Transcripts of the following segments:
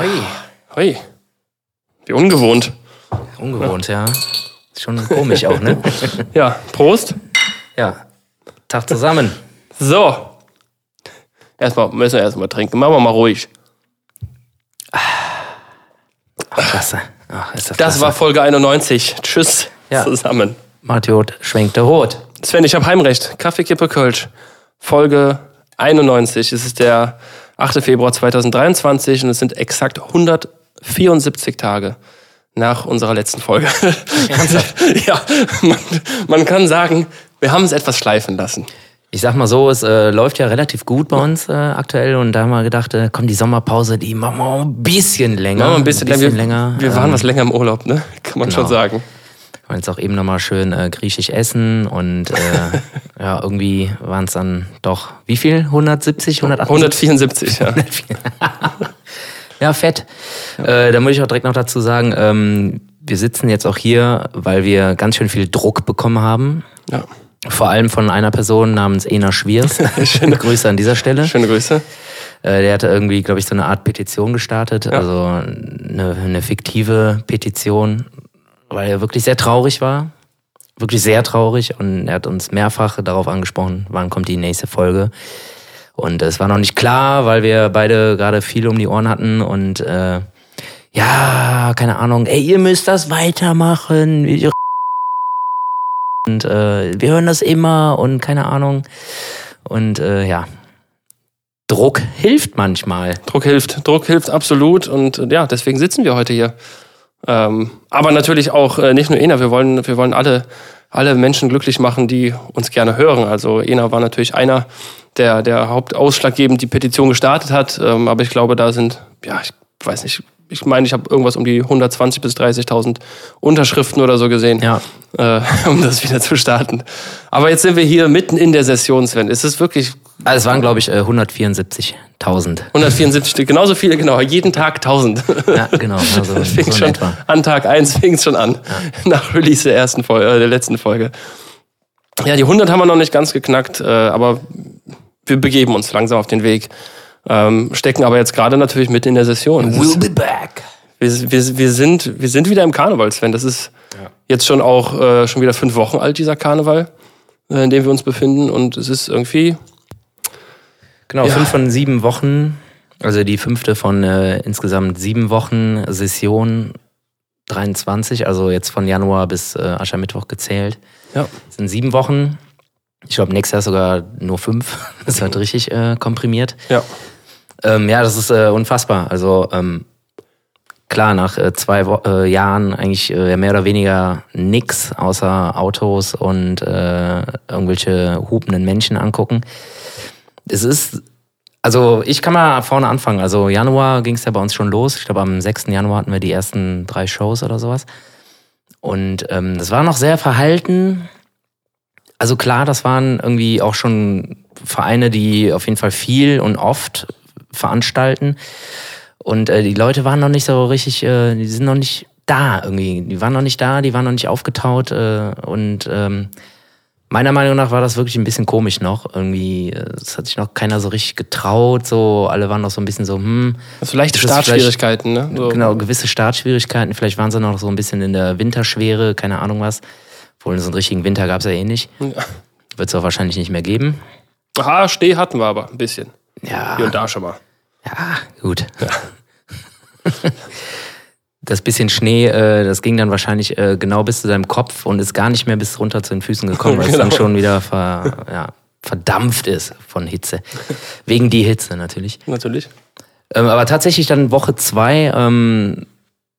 Ui, Hui. Wie ungewohnt. ungewohnt, ja. Ist schon komisch auch, ne? Ja, Prost. Ja. Tag zusammen. So. Erstmal müssen wir erstmal trinken. Machen wir mal ruhig. Ach, klasse. Ach, ist das, Das klasse. war Folge 91. Tschüss Ja. zusammen. Matjot schwenkt der Hut. Sven, ich habe Heimrecht. Kaffee, Kippe, Kölsch. Folge 91. Es ist der 8. Februar 2023 und es sind exakt 174 Tage nach unserer letzten Folge. ja, man, man kann sagen, wir haben es etwas schleifen lassen. Ich sag mal so, es äh, läuft ja relativ gut bei uns äh, aktuell und da haben wir gedacht, äh, komm, die Sommerpause, die machen wir ein bisschen länger. Machen wir ein bisschen, wir, länger. Wir waren Ähm, was länger im Urlaub, ne? Kann man schon genau. sagen. Wir wollen jetzt auch eben nochmal schön äh, griechisch essen und äh, ja, irgendwie waren es dann doch, wie viel? 170, 180? 174, ja. Ja, fett. Äh, da muss ich auch direkt noch dazu sagen, ähm, wir sitzen jetzt auch hier, weil wir ganz schön viel Druck bekommen haben. ja. Vor allem von einer Person namens Ena Schwiers. Schöne Grüße an dieser Stelle. Schöne Grüße. Äh, der hatte irgendwie, glaube ich, so eine Art Petition gestartet, also eine, eine fiktive Petition, weil er wirklich sehr traurig war. Wirklich sehr traurig und er hat uns mehrfach darauf angesprochen, wann kommt die nächste Folge. Und es war noch nicht klar, weil wir beide gerade viel um die Ohren hatten und äh, ja, keine Ahnung, ey, ihr müsst das weitermachen. Und äh, wir hören das immer und keine Ahnung. Und äh, ja, Druck hilft manchmal. Druck hilft. Druck hilft absolut und ja, deswegen sitzen wir heute hier. Ähm, aber natürlich auch äh, nicht nur Ena, wir wollen, wir wollen alle, alle Menschen glücklich machen, die uns gerne hören. Also Ena war natürlich einer, der, der hauptausschlaggebend die Petition gestartet hat. Ähm, aber ich glaube, da sind, ja, ich weiß nicht, ich meine, ich habe irgendwas um die 120 bis 30.000 Unterschriften oder so gesehen, Ja. äh, um das wieder zu starten. Aber jetzt sind wir hier mitten in der Session, Sven. Es ist wirklich Also es waren, glaube ich, äh, 174.000. 174, genauso viele, genau, jeden Tag 1000. Ja, genau. Also, so fängt in schon etwa. an Tag 1 fängt schon an. Nach Release der ersten Folge, äh, der letzten Folge. Ja, die 100 haben wir noch nicht ganz geknackt, äh, aber wir begeben uns langsam auf den Weg. Ähm, stecken aber jetzt gerade natürlich mit in der Session. Es ist- be back. Wir, wir, wir, sind, wir sind wieder im Karneval, Sven. Das ist jetzt schon auch äh, schon wieder fünf Wochen alt, dieser Karneval, äh, in dem wir uns befinden. Und es ist irgendwie, Genau, Ja. fünf von sieben Wochen. Also die fünfte von äh, insgesamt sieben Wochen Session 23, also jetzt von Januar bis äh, Aschermittwoch gezählt. ja, Das sind sieben Wochen. Ich glaube, nächstes Jahr sogar nur fünf. Das wird richtig äh, komprimiert. ja. Ähm, ja, das ist äh, unfassbar. Also ähm, klar, nach äh, zwei Wo äh, Jahren eigentlich äh, mehr oder weniger nix außer Autos und äh, irgendwelche hupenden Menschen angucken. Es ist, also ich kann mal vorne anfangen. Also Januar ging es ja bei uns schon los. Ich glaube, am 6. Januar hatten wir die ersten drei Shows oder sowas. Und ähm, das war noch sehr verhalten. Also klar, das waren irgendwie auch schon Vereine, die auf jeden Fall viel und oft veranstalten. Und äh, die Leute waren noch nicht so richtig, äh, die sind noch nicht da irgendwie. Die waren noch nicht da, die waren noch nicht aufgetaut. Äh, und ähm, meiner Meinung nach war das wirklich ein bisschen komisch noch. Irgendwie, äh, es hat sich noch keiner so richtig getraut. So, alle waren noch so ein bisschen so, hm, Also leichte Das Startschwierigkeiten, ne? So. genau, gewisse Startschwierigkeiten. Vielleicht waren sie noch so ein bisschen in der Winterschwere, keine Ahnung was. Obwohl so einen richtigen Winter gab es ja eh nicht. Ja. Wird es auch wahrscheinlich nicht mehr geben. Aha, Steh hatten wir aber ein bisschen. Ja, Hier und da schon mal. ja gut. Das bisschen Schnee, äh, das ging dann wahrscheinlich äh, genau bis zu deinem Kopf und ist gar nicht mehr bis runter zu den Füßen gekommen, weil es dann Genau. schon wieder ver, ja, verdampft ist von Hitze. Wegen die Hitze natürlich. Natürlich. Ähm, aber tatsächlich dann Woche zwei, ähm,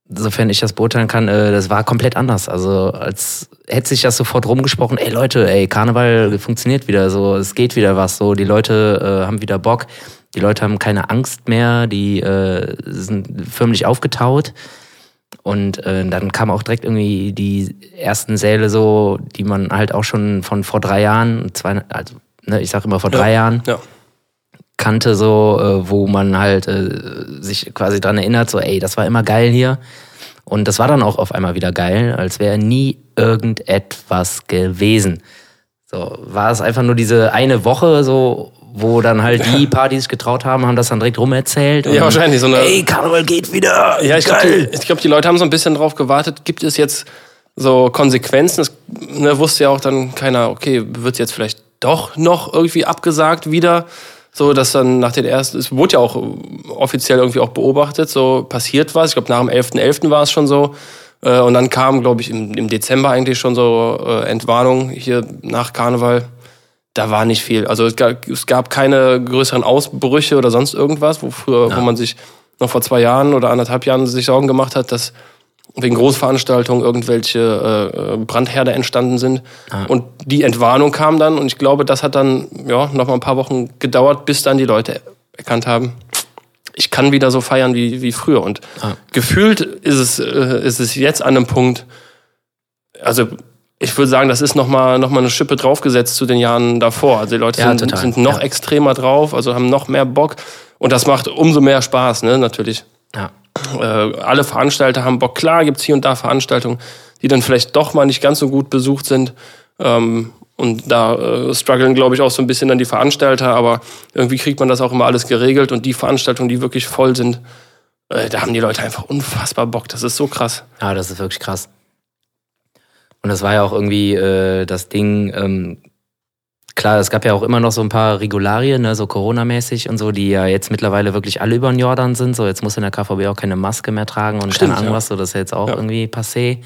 sofern ich das beurteilen kann, äh, das war komplett anders. Also als hätte sich das sofort rumgesprochen, ey Leute, ey, Karneval funktioniert wieder, so, es geht wieder was, so, die Leute äh, haben wieder Bock, die Leute haben keine Angst mehr, die äh, sind förmlich aufgetaut. Und äh, dann kamen auch direkt irgendwie die ersten Säle so, die man halt auch schon von vor drei Jahren, zwei, also ne, ich sag immer vor drei Jahren, Ja. kannte, so, äh, wo man halt äh, sich quasi dran erinnert, so, ey, das war immer geil hier. Und das war dann auch auf einmal wieder geil, als wäre nie irgendetwas gewesen. So, war es einfach nur diese eine Woche, so, wo dann halt die paar, die sich getraut haben, haben das dann direkt rumerzählt. Ja, wahrscheinlich so eine. Ey, Karneval geht wieder. Ja, ich glaube, die, ich glaub, die Leute haben so ein bisschen drauf gewartet. Gibt es jetzt so Konsequenzen? Es ne, wusste ja auch dann keiner, okay, wird jetzt vielleicht doch noch irgendwie abgesagt wieder? So, dass dann nach den ersten, es wurde ja auch offiziell irgendwie auch beobachtet, so passiert was. Ich glaube, nach dem 11.11. war es schon so. Äh, Und dann kam, glaube ich, im, im Dezember eigentlich schon so äh, Entwarnung hier nach Karneval. Da war nicht viel. Also es gab, es gab keine größeren Ausbrüche oder sonst irgendwas, wo früher, wo man sich noch vor zwei Jahren oder anderthalb Jahren sich Sorgen gemacht hat, dass wegen Großveranstaltungen irgendwelche äh, äh, Brandherde entstanden sind. Und die Entwarnung kam dann und ich glaube, das hat dann ja noch mal ein paar Wochen gedauert, bis dann die Leute erkannt haben, ich kann wieder so feiern wie, wie früher. Und Ah. gefühlt ist es, äh, ist es jetzt an einem Punkt, also ich würde sagen, das ist nochmal noch mal eine Schippe draufgesetzt zu den Jahren davor. Also die Leute Ja, sind, sind noch Ja. extremer drauf, also haben noch mehr Bock. Und das macht umso mehr Spaß, ne, natürlich. Ja. Äh, alle Veranstalter haben Bock. Klar gibt's hier und da Veranstaltungen, die dann vielleicht doch mal nicht ganz so gut besucht sind. Ähm, und da äh, strugglen, glaube ich, auch so ein bisschen dann die Veranstalter. Aber irgendwie kriegt man das auch immer alles geregelt. Und die Veranstaltungen, die wirklich voll sind, äh, da haben die Leute einfach unfassbar Bock. Das ist so krass. Ja, das ist wirklich krass. Und das war ja auch irgendwie äh, das Ding, ähm, klar, es gab ja auch immer noch so ein paar Regularien, ne, so Corona-mäßig und so, die ja jetzt mittlerweile wirklich alle über den Jordan sind. So, jetzt muss in der KVB auch keine Maske mehr tragen und Stimmt, keine Ahnung ja. was, so, das ist jetzt auch Ja. irgendwie passé.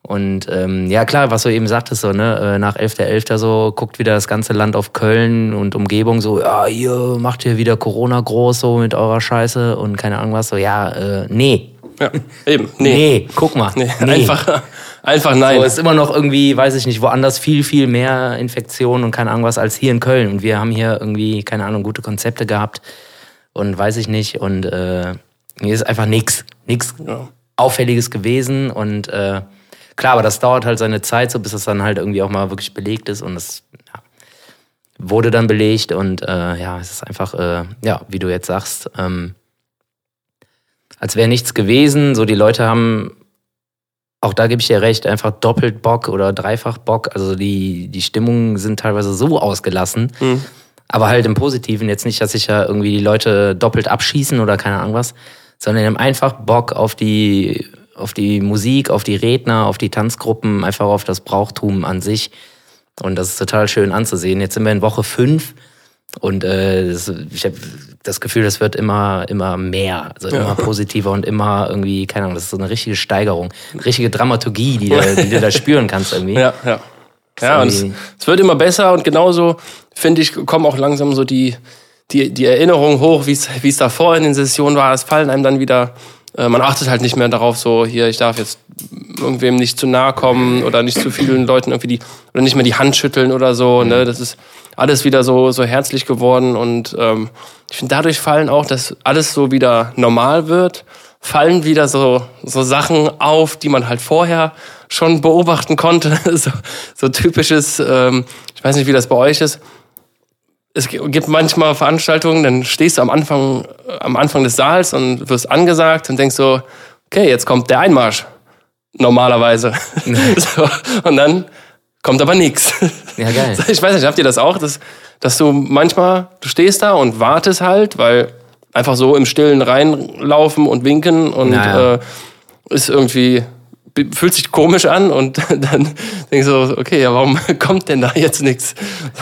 Und ähm, ja, klar, was du eben sagtest, so, ne, äh, nach 11.11. so, guckt wieder das ganze Land auf Köln und Umgebung so, ja, ihr macht hier wieder Corona groß so mit eurer Scheiße und keine Ahnung was, so, ja, äh, nee. Ja, eben. Nee. Nee, guck mal. Nee. Einfach, einfach nein. So, ist immer noch irgendwie, weiß ich nicht, woanders viel, viel mehr Infektionen und keine Ahnung was als hier in Köln. Und wir haben hier irgendwie, keine Ahnung, gute Konzepte gehabt und weiß ich nicht. Und äh, hier ist einfach nichts, nichts Ja. Auffälliges gewesen. Und äh, klar, aber das dauert halt seine Zeit, so bis es dann halt irgendwie auch mal wirklich belegt ist. Und das ja, wurde dann belegt. Und äh, ja, es ist einfach, äh, ja, wie du jetzt sagst, ähm, als wäre nichts gewesen. So, die Leute haben auch da gebe ich dir recht, einfach doppelt Bock oder dreifach Bock. Also die, die Stimmungen sind teilweise so ausgelassen, Mhm. aber halt im Positiven. Jetzt nicht, dass sich ja irgendwie die Leute doppelt abschießen oder keine Ahnung was, sondern die haben einfach Bock auf die, auf die Musik, auf die Redner, auf die Tanzgruppen, einfach auf das Brauchtum an sich. Und das ist total schön anzusehen. Jetzt sind wir in Woche fünf und äh, das, ich habe das Gefühl, das wird immer, immer mehr, also immer positiver und immer irgendwie, keine Ahnung, das ist so eine richtige Steigerung, eine richtige Dramaturgie, die, du- die du da spüren kannst irgendwie. Ja, ja. Ja, und es, es wird immer besser und genauso, finde ich, kommen auch langsam so die, die, die Erinnerungen hoch, wie es wie es davor in den Sessionen war. Es fallen einem dann wieder, äh, man achtet halt nicht mehr darauf, so hier, ich darf jetzt irgendwem nicht zu nahe kommen oder nicht zu vielen Leuten irgendwie die, oder nicht mehr die Hand schütteln oder so. Ne? Das ist alles wieder so, so herzlich geworden und ähm, ich finde, dadurch fallen auch, dass alles so wieder normal wird, fallen wieder so, so Sachen auf, die man halt vorher schon beobachten konnte. so, so typisches, ähm, ich weiß nicht, wie das bei euch ist. Es gi- gibt manchmal Veranstaltungen, dann stehst du am Anfang, äh, am Anfang des Saals und wirst angesagt und denkst so, okay, jetzt kommt der Einmarsch. Normalerweise. so, und dann kommt aber nichts. Ja, geil. Ich weiß nicht, habt ihr das auch, dass, dass du manchmal, du stehst da und wartest halt, weil einfach so im Stillen reinlaufen und winken und Naja. äh, ist irgendwie, fühlt sich komisch an und dann denkst du, so, okay, ja, warum kommt denn da jetzt nichts?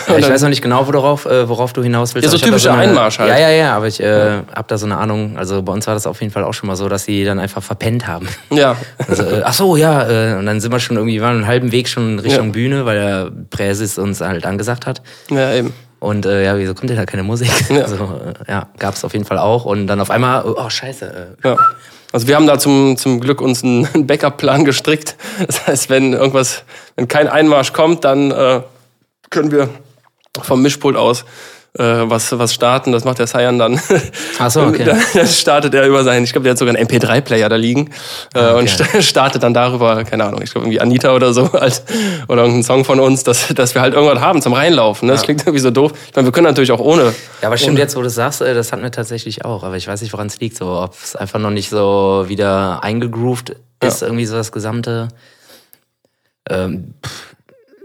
Ja, ich weiß noch nicht genau, worauf, äh, worauf du hinaus willst. Ja, so ich da typischer eine, Einmarsch halt. Ja, ja, ja, aber ich äh, hab da so eine Ahnung. Also bei uns war das auf jeden Fall auch schon mal so, dass sie dann einfach verpennt haben. Ja, Also, äh, ach so, ja, äh, und dann sind wir schon irgendwie, waren einen halben Weg schon Richtung Ja. Bühne, weil der Präsis uns halt angesagt hat. ja, eben. Und äh, ja, wieso kommt denn da keine Musik? Ja. Also, äh, ja, gab's auf jeden Fall auch. Und dann auf einmal, oh, oh scheiße. Äh, Ja. Also wir haben da zum, zum Glück uns einen Backup-Plan gestrickt. Das heißt, wenn irgendwas, wenn kein Einmarsch kommt, dann äh, können wir vom Mischpult aus äh, was, was starten. Das macht der Cyan dann. Ach so, okay. Dann dann startet er über seinen, ich glaube, der hat sogar einen MP3-Player da liegen äh, Ah, okay. und sta- startet dann darüber, keine Ahnung, ich glaube irgendwie Anita oder so halt, oder irgendein Song von uns, dass, dass wir halt irgendwas haben zum Reinlaufen. Ne? Das klingt irgendwie so doof. Ich meine, wir können natürlich auch ohne. Ja, aber stimmt jetzt, wo du sagst, äh, das hatten wir tatsächlich auch. Aber ich weiß nicht, woran es liegt. So, ob es einfach noch nicht so wieder eingegroovt ist, irgendwie so das gesamte. Ähm, pff,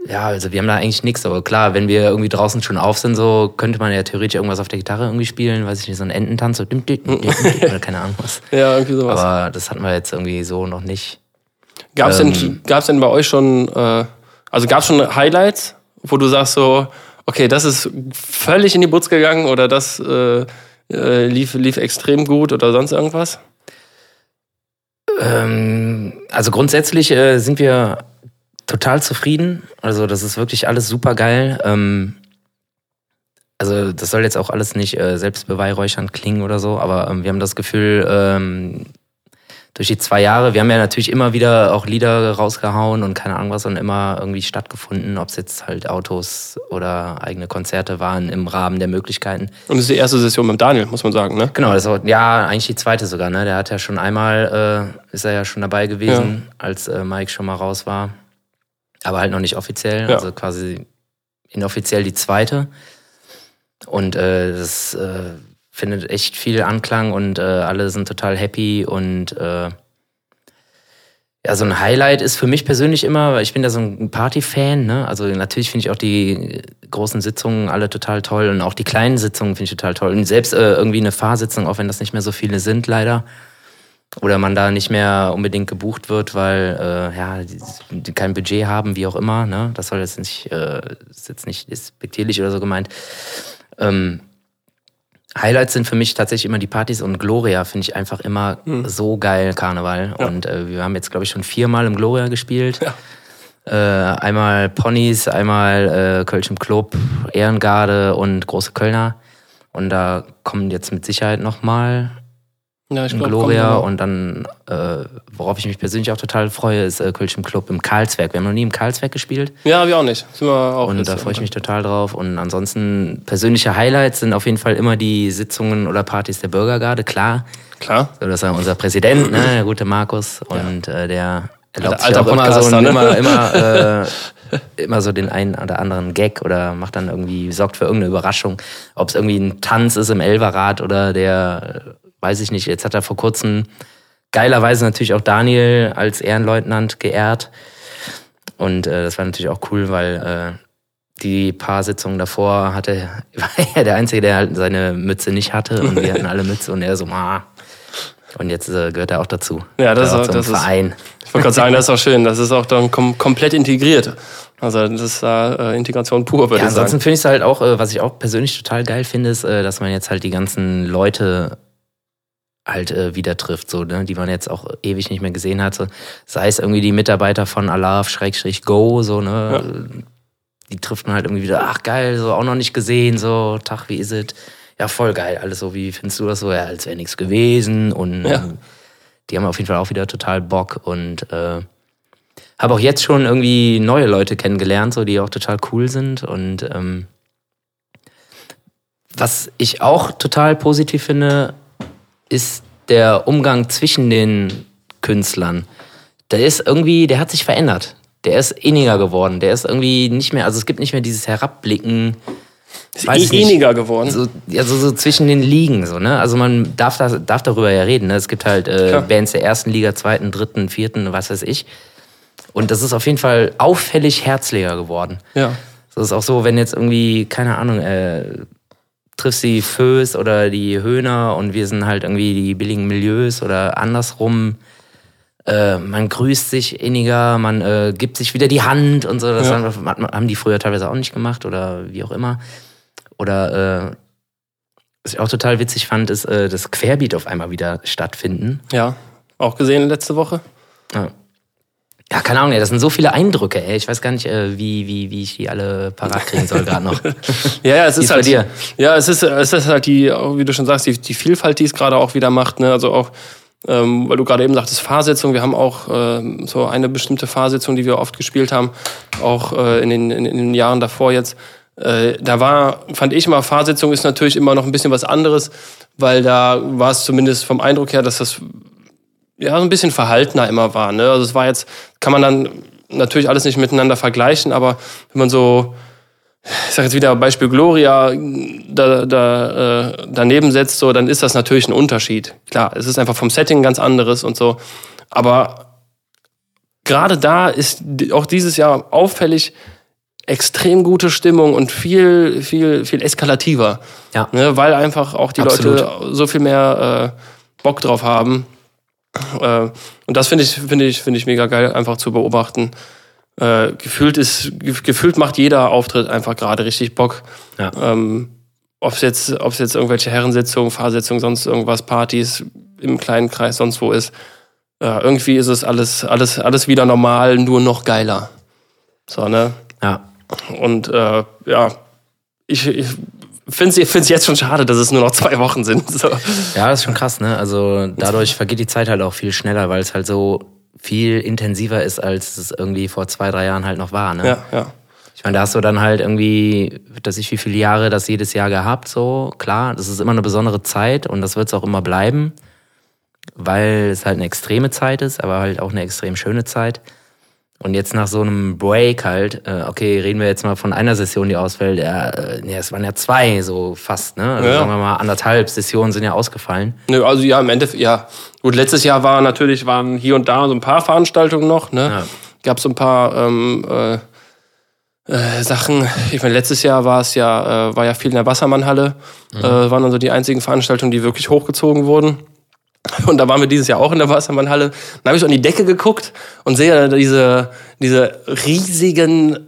Ja, also wir haben da eigentlich nichts, aber klar, wenn wir irgendwie draußen schon auf sind, so könnte man ja theoretisch irgendwas auf der Gitarre irgendwie spielen, weiß ich nicht, so ein Ententanz, so dim, dim, dim, oder keine Ahnung was. Ja, irgendwie sowas. Aber das hatten wir jetzt irgendwie so noch nicht. Gab's ähm, denn, gab's denn bei euch schon, äh, also gab's schon Highlights, wo du sagst so, okay, das ist völlig in die Butz gegangen oder das äh, äh, lief, lief extrem gut oder sonst irgendwas? Ähm, also grundsätzlich äh, sind wir total zufrieden. Also das ist wirklich alles super geil. Ähm, also das soll jetzt auch alles nicht äh, selbstbeweihräuchernd klingen oder so, aber ähm, wir haben das Gefühl, ähm, durch die zwei Jahre, wir haben ja natürlich immer wieder auch Lieder rausgehauen und keine Ahnung was und immer irgendwie stattgefunden, ob es jetzt halt Autos oder eigene Konzerte waren im Rahmen der Möglichkeiten. Und das ist die erste Session mit Daniel, muss man sagen, ne? Genau, das war, ja eigentlich die zweite sogar, ne? Der hat ja schon einmal, äh, ist er ja schon dabei gewesen, ja. als äh, Mike schon mal raus war. Aber halt noch nicht offiziell, ja. also quasi inoffiziell die zweite. Und äh, das äh, findet echt viel Anklang und äh, alle sind total happy und äh, ja, so ein Highlight ist für mich persönlich immer, weil ich bin da so ein Party-Fan, ne? Also natürlich finde ich auch die großen Sitzungen alle total toll und auch die kleinen Sitzungen finde ich total toll. Und selbst äh, irgendwie eine Fahrsitzung, auch wenn das nicht mehr so viele sind, leider. Oder man da nicht mehr unbedingt gebucht wird, weil äh, ja, die, die kein Budget haben, wie auch immer, ne? Das soll jetzt nicht, äh, ist jetzt nicht despektierlich oder so gemeint. Ähm, Highlights sind für mich tatsächlich immer die Partys und Gloria finde ich einfach immer mhm. so geil, Karneval. Ja. Und äh, wir haben jetzt, glaube ich, schon viermal im Gloria gespielt. Ja. Äh, einmal Ponys, einmal äh, Kölsch im Club, Ehrengarde und Große Kölner. Und da kommen jetzt mit Sicherheit nochmal ja, ich glaub, Gloria und dann, äh, worauf ich mich persönlich auch total freue, ist äh, Kölsch im Club im Karlswerk. Wir haben noch nie im Karlswerk gespielt. Ja, wir auch nicht. Sind wir auch und da freue ich mich total drauf. Und ansonsten persönliche Highlights sind auf jeden Fall immer die Sitzungen oder Partys der Bürgergarde, klar. Klar. So, das ist ja unser Präsident, ne, der gute Markus. Und ja. äh, der erlaubt sich auch immer so ne? immer, immer, äh, immer so den einen oder anderen Gag oder macht dann irgendwie, sorgt für irgendeine Überraschung. Ob es irgendwie ein Tanz ist im Elverrad oder der weiß ich nicht, jetzt hat er vor kurzem geilerweise natürlich auch Daniel als Ehrenleutnant geehrt. Und äh, das war natürlich auch cool, weil äh, die paar Sitzungen davor hatte, war er der Einzige, der halt seine Mütze nicht hatte und wir hatten alle Mütze und er so, ah. Und jetzt äh, gehört er auch dazu. Ja, das, ist, das Verein. Ist, ich wollte gerade sagen, das ist auch schön. Das ist auch dann kom komplett integriert. Also das ist äh, Integration pur, würde ja, ich sagen. Ansonsten finde ich es halt auch, äh, was ich auch persönlich total geil finde, ist, äh, dass man jetzt halt die ganzen Leute halt äh, wieder trifft, so, ne? die man jetzt auch ewig nicht mehr gesehen hatte. Sei es irgendwie die Mitarbeiter von Alarv, Schrägstrich Go, so, ne? Ja. Die trifft man halt irgendwie wieder, ach geil, so auch noch nicht gesehen, so, Tag, wie ist es? Ja, voll geil, alles so, wie findest du das so? Ja, als wäre nichts gewesen und ja. die haben auf jeden Fall auch wieder total Bock und äh, habe auch jetzt schon irgendwie neue Leute kennengelernt, so die auch total cool sind und ähm, was ich auch total positiv finde, ist der Umgang zwischen den Künstlern. Der ist irgendwie, der hat sich verändert. Der ist inniger geworden. Der ist irgendwie nicht mehr, also es gibt nicht mehr dieses Herabblicken. Ist eh inniger geworden. So, also so zwischen den Ligen, so, ne? Also man darf, da, darf darüber ja reden. Ne? Es gibt halt äh, Bands der ersten Liga, zweiten, dritten, vierten, was weiß ich. Und das ist auf jeden Fall auffällig herzlicher geworden. Ja. Das ist auch so, wenn jetzt irgendwie, keine Ahnung, äh, triffst die Föß oder die Höhner und wir sind halt irgendwie die billigen Milieus oder andersrum. Äh, man grüßt sich inniger, man äh, gibt sich wieder die Hand und so. Das ja. haben, die früher teilweise auch nicht gemacht oder wie auch immer. Oder äh, was ich auch total witzig fand, ist, äh, dass Querbeat auf einmal wieder stattfinden. Ja, auch gesehen letzte Woche. Ja. Ja, keine Ahnung, das sind so viele Eindrücke, ey. Ich weiß gar nicht, äh, wie, wie, wie ich die alle parat kriegen soll gerade noch. ja, ja, es ist, ist halt, dir? ja, es ist, es ist halt die, wie du schon sagst, die, die Vielfalt, die es gerade auch wieder macht, ne? Also auch, ähm, weil du gerade eben sagtest, Fahrsitzung. Wir haben auch ähm, so eine bestimmte Fahrsitzung, die wir oft gespielt haben, auch äh, in, den, in, in den Jahren davor jetzt. Äh, da war, fand ich mal, Fahrsitzung ist natürlich immer noch ein bisschen was anderes, weil da war es zumindest vom Eindruck her, dass das ja, so ein bisschen verhaltener immer war. Ne? Also es war jetzt, kann man dann natürlich alles nicht miteinander vergleichen, aber wenn man so, ich sage jetzt wieder Beispiel Gloria, da, da, äh, daneben setzt, so, dann ist das natürlich ein Unterschied. Klar, es ist einfach vom Setting ganz anderes und so. Aber gerade da ist auch dieses Jahr auffällig, extrem gute Stimmung und viel, viel, viel eskalativer. Ja. Ne, weil einfach auch die Absolut. Leute so viel mehr äh, Bock drauf haben. Äh, und das finde ich, finde ich, finde ich mega geil, einfach zu beobachten. Äh, gefühlt ist, ge- gefühlt macht jeder Auftritt einfach gerade richtig Bock. Ja. Ähm, ob es jetzt, ob es jetzt irgendwelche Herrensitzungen, Fahrsitzungen, sonst irgendwas, Partys im kleinen Kreis, sonst wo ist. Äh, irgendwie ist es alles, alles, alles wieder normal, nur noch geiler. So, ne? Ja. Und äh, ja, ich, ich finde es jetzt schon schade, dass es nur noch zwei Wochen sind. So. Ja, das ist schon krass, ne? Also dadurch vergeht die Zeit halt auch viel schneller, weil es halt so viel intensiver ist, als es irgendwie vor zwei, drei Jahren halt noch war, ne? Ja, ja. Ich meine, da hast du dann halt irgendwie, dass ich wie viele Jahre das jedes Jahr gehabt, so klar, das ist immer eine besondere Zeit und das wird es auch immer bleiben, weil es halt eine extreme Zeit ist, aber halt auch eine extrem schöne Zeit. Und jetzt nach so einem Break halt, äh, okay, reden wir jetzt mal von einer Session, die ausfällt, ja, äh, nee, es waren ja zwei so fast, ne? Also Ja. sagen wir mal, anderthalb Sessionen sind ja ausgefallen. Nö, Also ja, im Endeffekt, ja. Gut, letztes Jahr war natürlich, waren hier und da so ein paar Veranstaltungen noch, ne? Ja. Gab so ein paar ähm, äh, äh, Sachen. Ich meine, letztes Jahr war es ja, äh, war ja viel in der Wassermannhalle. Äh, waren dann so die einzigen Veranstaltungen, die wirklich hochgezogen wurden. Und da waren wir dieses Jahr auch in der Wassermannhalle. Dann habe ich so an die Decke geguckt und sehe diese, diese riesigen,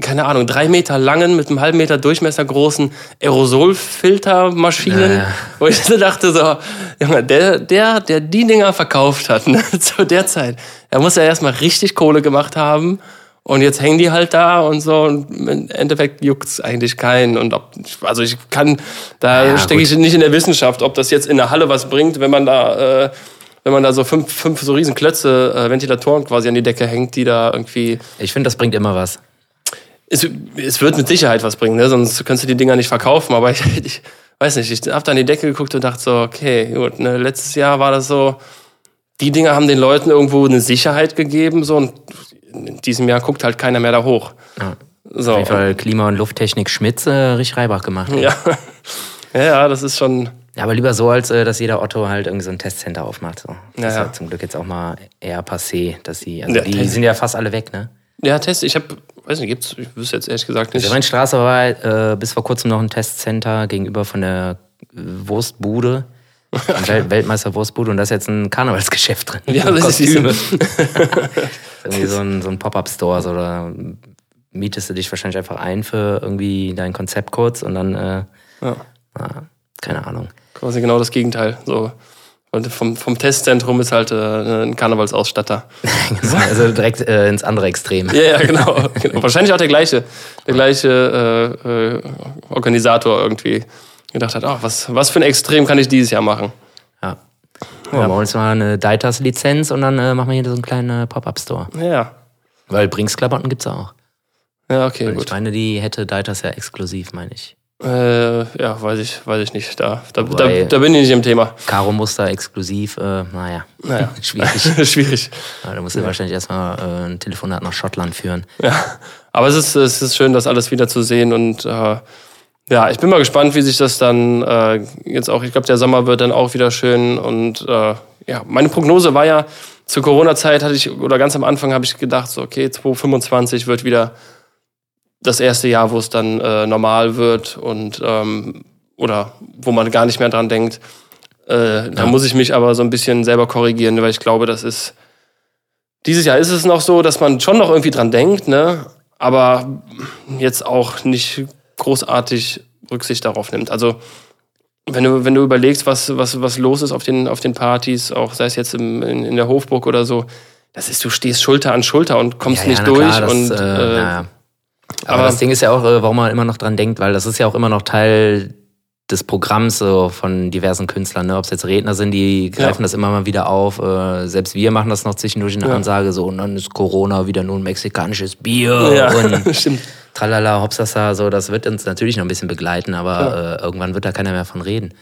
keine Ahnung, drei Meter langen, mit einem halben Meter Durchmesser großen Aerosolfiltermaschinen. Ja, ja. Wo ich so dachte so, Junge, der, der, der die Dinger verkauft hat, ne, zu der Zeit, der muss ja erstmal richtig Kohle gemacht haben. Und jetzt hängen die halt da und so. Und im Endeffekt juckt's eigentlich keinen. Und ob, also ich kann, da Ja, stecke ich nicht in der Wissenschaft, ob das jetzt in der Halle was bringt, wenn man da, äh, wenn man da so fünf, fünf so riesen Klötze, äh, Ventilatoren quasi an die Decke hängt, die da irgendwie. Ich finde, das bringt immer was. Es, es wird mit Sicherheit was bringen, ne? sonst könntest du die Dinger nicht verkaufen. Aber ich, ich weiß nicht, ich habe da an die Decke geguckt und dachte so, okay, gut, ne? letztes Jahr war das so, die Dinger haben den Leuten irgendwo eine Sicherheit gegeben, so und in diesem Jahr guckt halt keiner mehr da hoch. Ja. So. Auf jeden Fall Klima- und Lufttechnik Schmitz äh, richtig Reibach gemacht. Ja. ja, ja, das ist schon. Ja, aber lieber so, als äh, dass jeder Otto halt irgendwie so ein Testcenter aufmacht. So. Das Ja, ist ja. ja zum Glück jetzt auch mal eher passé, dass sie, also Ja, die Test- sind ja fast alle weg, ne? Ja, Test, ich habe, weiß nicht, gibt's, ich wüsste jetzt ehrlich gesagt nicht. Also Straße war äh, bis vor kurzem noch ein Testcenter gegenüber von der äh, Wurstbude. Ein Wel Weltmeister Wurstbude und da ist jetzt ein Karnevalsgeschäft drin. Ja, das ist Kostüme. irgendwie so ein, so ein Pop-Up-Store. So, da mietest du dich wahrscheinlich einfach ein für irgendwie dein Konzept kurz und dann, äh, Ja. ah, keine Ahnung. Quasi genau das Gegenteil. So. Und vom, vom Testzentrum ist halt äh, ein Karnevalsausstatter. Also direkt äh, ins andere Extrem. Ja, ja, genau. genau. Wahrscheinlich auch der gleiche, der gleiche äh, äh, Organisator irgendwie gedacht hat, ach, was, was für ein Extrem kann ich dieses Jahr machen? Ja. Ja, wir holen uns mal eine Deitas-Lizenz und dann äh, machen wir hier so einen kleinen äh, Pop-Up-Store. Ja, Weil Brinks-Klamotten gibt's auch. ja, okay, Ich gut. meine, die hätte Deitas ja exklusiv, meine ich. Äh, ja, weiß ich, weiß ich nicht. Da, da, da, Wobei- da bin ich nicht im Thema. Karo-Muster exklusiv, äh, naja, Naja. schwierig. Schwierig. Ja, da musst du wahrscheinlich erstmal äh, ein Telefonat nach Schottland führen. Ja, aber es ist, es ist schön, das alles wieder zu sehen und äh, ja, ich bin mal gespannt, wie sich das dann äh, jetzt auch, ich glaube, der Sommer wird dann auch wieder schön und äh, ja, meine Prognose war ja, zur Corona-Zeit hatte ich, oder ganz am Anfang habe ich gedacht, so, okay, 2025 wird wieder das erste Jahr, wo es dann äh, normal wird und ähm, oder wo man gar nicht mehr dran denkt. Äh, Da Ja. muss ich mich aber so ein bisschen selber korrigieren, weil ich glaube, das ist dieses Jahr ist es noch so, dass man schon noch irgendwie dran denkt, ne? aber jetzt auch nicht großartig Rücksicht darauf nimmt. Also wenn du, wenn du überlegst, was, was, was los ist auf den, auf den Partys, auch sei es jetzt im, in, in der Hofburg oder so, das ist, du stehst Schulter an Schulter und kommst Ja, nicht ja, durch. klar, das, und, äh, äh. Aber, aber- das Ding ist ja auch, äh, warum man immer noch dran denkt, weil das ist ja auch immer noch Teil des Programms so von diversen Künstlern, ne? ob es jetzt Redner sind, die greifen Ja. das immer mal wieder auf. Äh, selbst wir machen das noch zwischendurch in der Ja. Ansage so, und dann ist Corona wieder nur ein mexikanisches Bier ja, und stimmt. tralala, hopsasa, so, das wird uns natürlich noch ein bisschen begleiten, aber äh, irgendwann wird da keiner mehr von reden.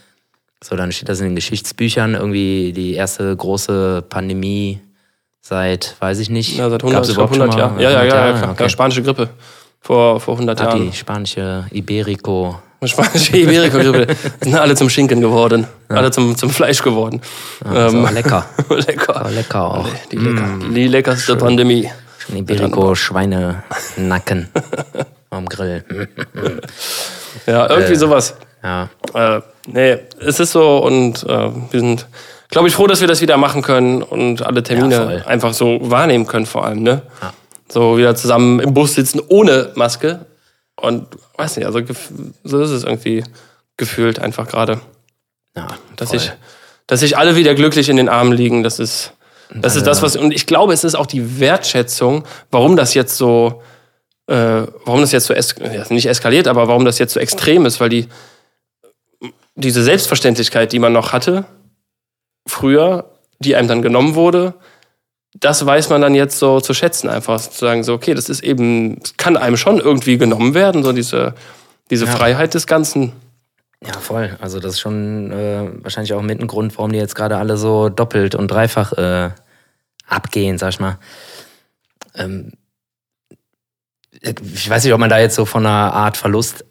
So, dann steht das in den Geschichtsbüchern, irgendwie die erste große Pandemie seit, weiß ich nicht. Ja, seit 100, Gab's ich glaub, überhaupt 100 schon Jahren. Ja, ja, ja, 100 ja, klar. Okay. spanische Grippe vor, vor 100 Ah, Jahren. die spanische Iberico. Spanische Iberico-Grippe. sind alle zum Schinken geworden. Alle zum, zum Fleisch geworden. Das Ähm, war lecker. lecker. War lecker auch. Die, lecker, die leckerste Pandemie. Ein Iberico Schweinenacken am Grill. Ja, irgendwie Äh. sowas. Ja. Äh, nee, es ist so und äh, wir sind, glaube ich, froh, dass wir das wieder machen können und alle Ja, Termine voll. einfach so wahrnehmen können, vor allem, ne? Ja. So wieder zusammen im Bus sitzen ohne Maske. Und weiß nicht, also so ist es irgendwie gefühlt einfach gerade. ja Dass voll. sich, dass sich alle wieder glücklich in den Armen liegen, das ist, das ist das, was, und ich glaube, es ist auch die Wertschätzung, warum das jetzt so, äh, warum das jetzt so, es, nicht eskaliert, aber warum das jetzt so extrem ist, weil die, diese Selbstverständlichkeit, die man noch hatte, früher, die einem dann genommen wurde, das weiß man dann jetzt so zu schätzen, einfach zu sagen, so, okay, das ist eben, kann einem schon irgendwie genommen werden, so diese, diese Ja. Freiheit des Ganzen. Ja, voll. Also das ist schon äh, wahrscheinlich auch mit ein Grund, warum die jetzt gerade alle so doppelt und dreifach äh, abgehen, sag ich mal. Ähm, ich weiß nicht, ob man da jetzt so von einer Art Verlustangst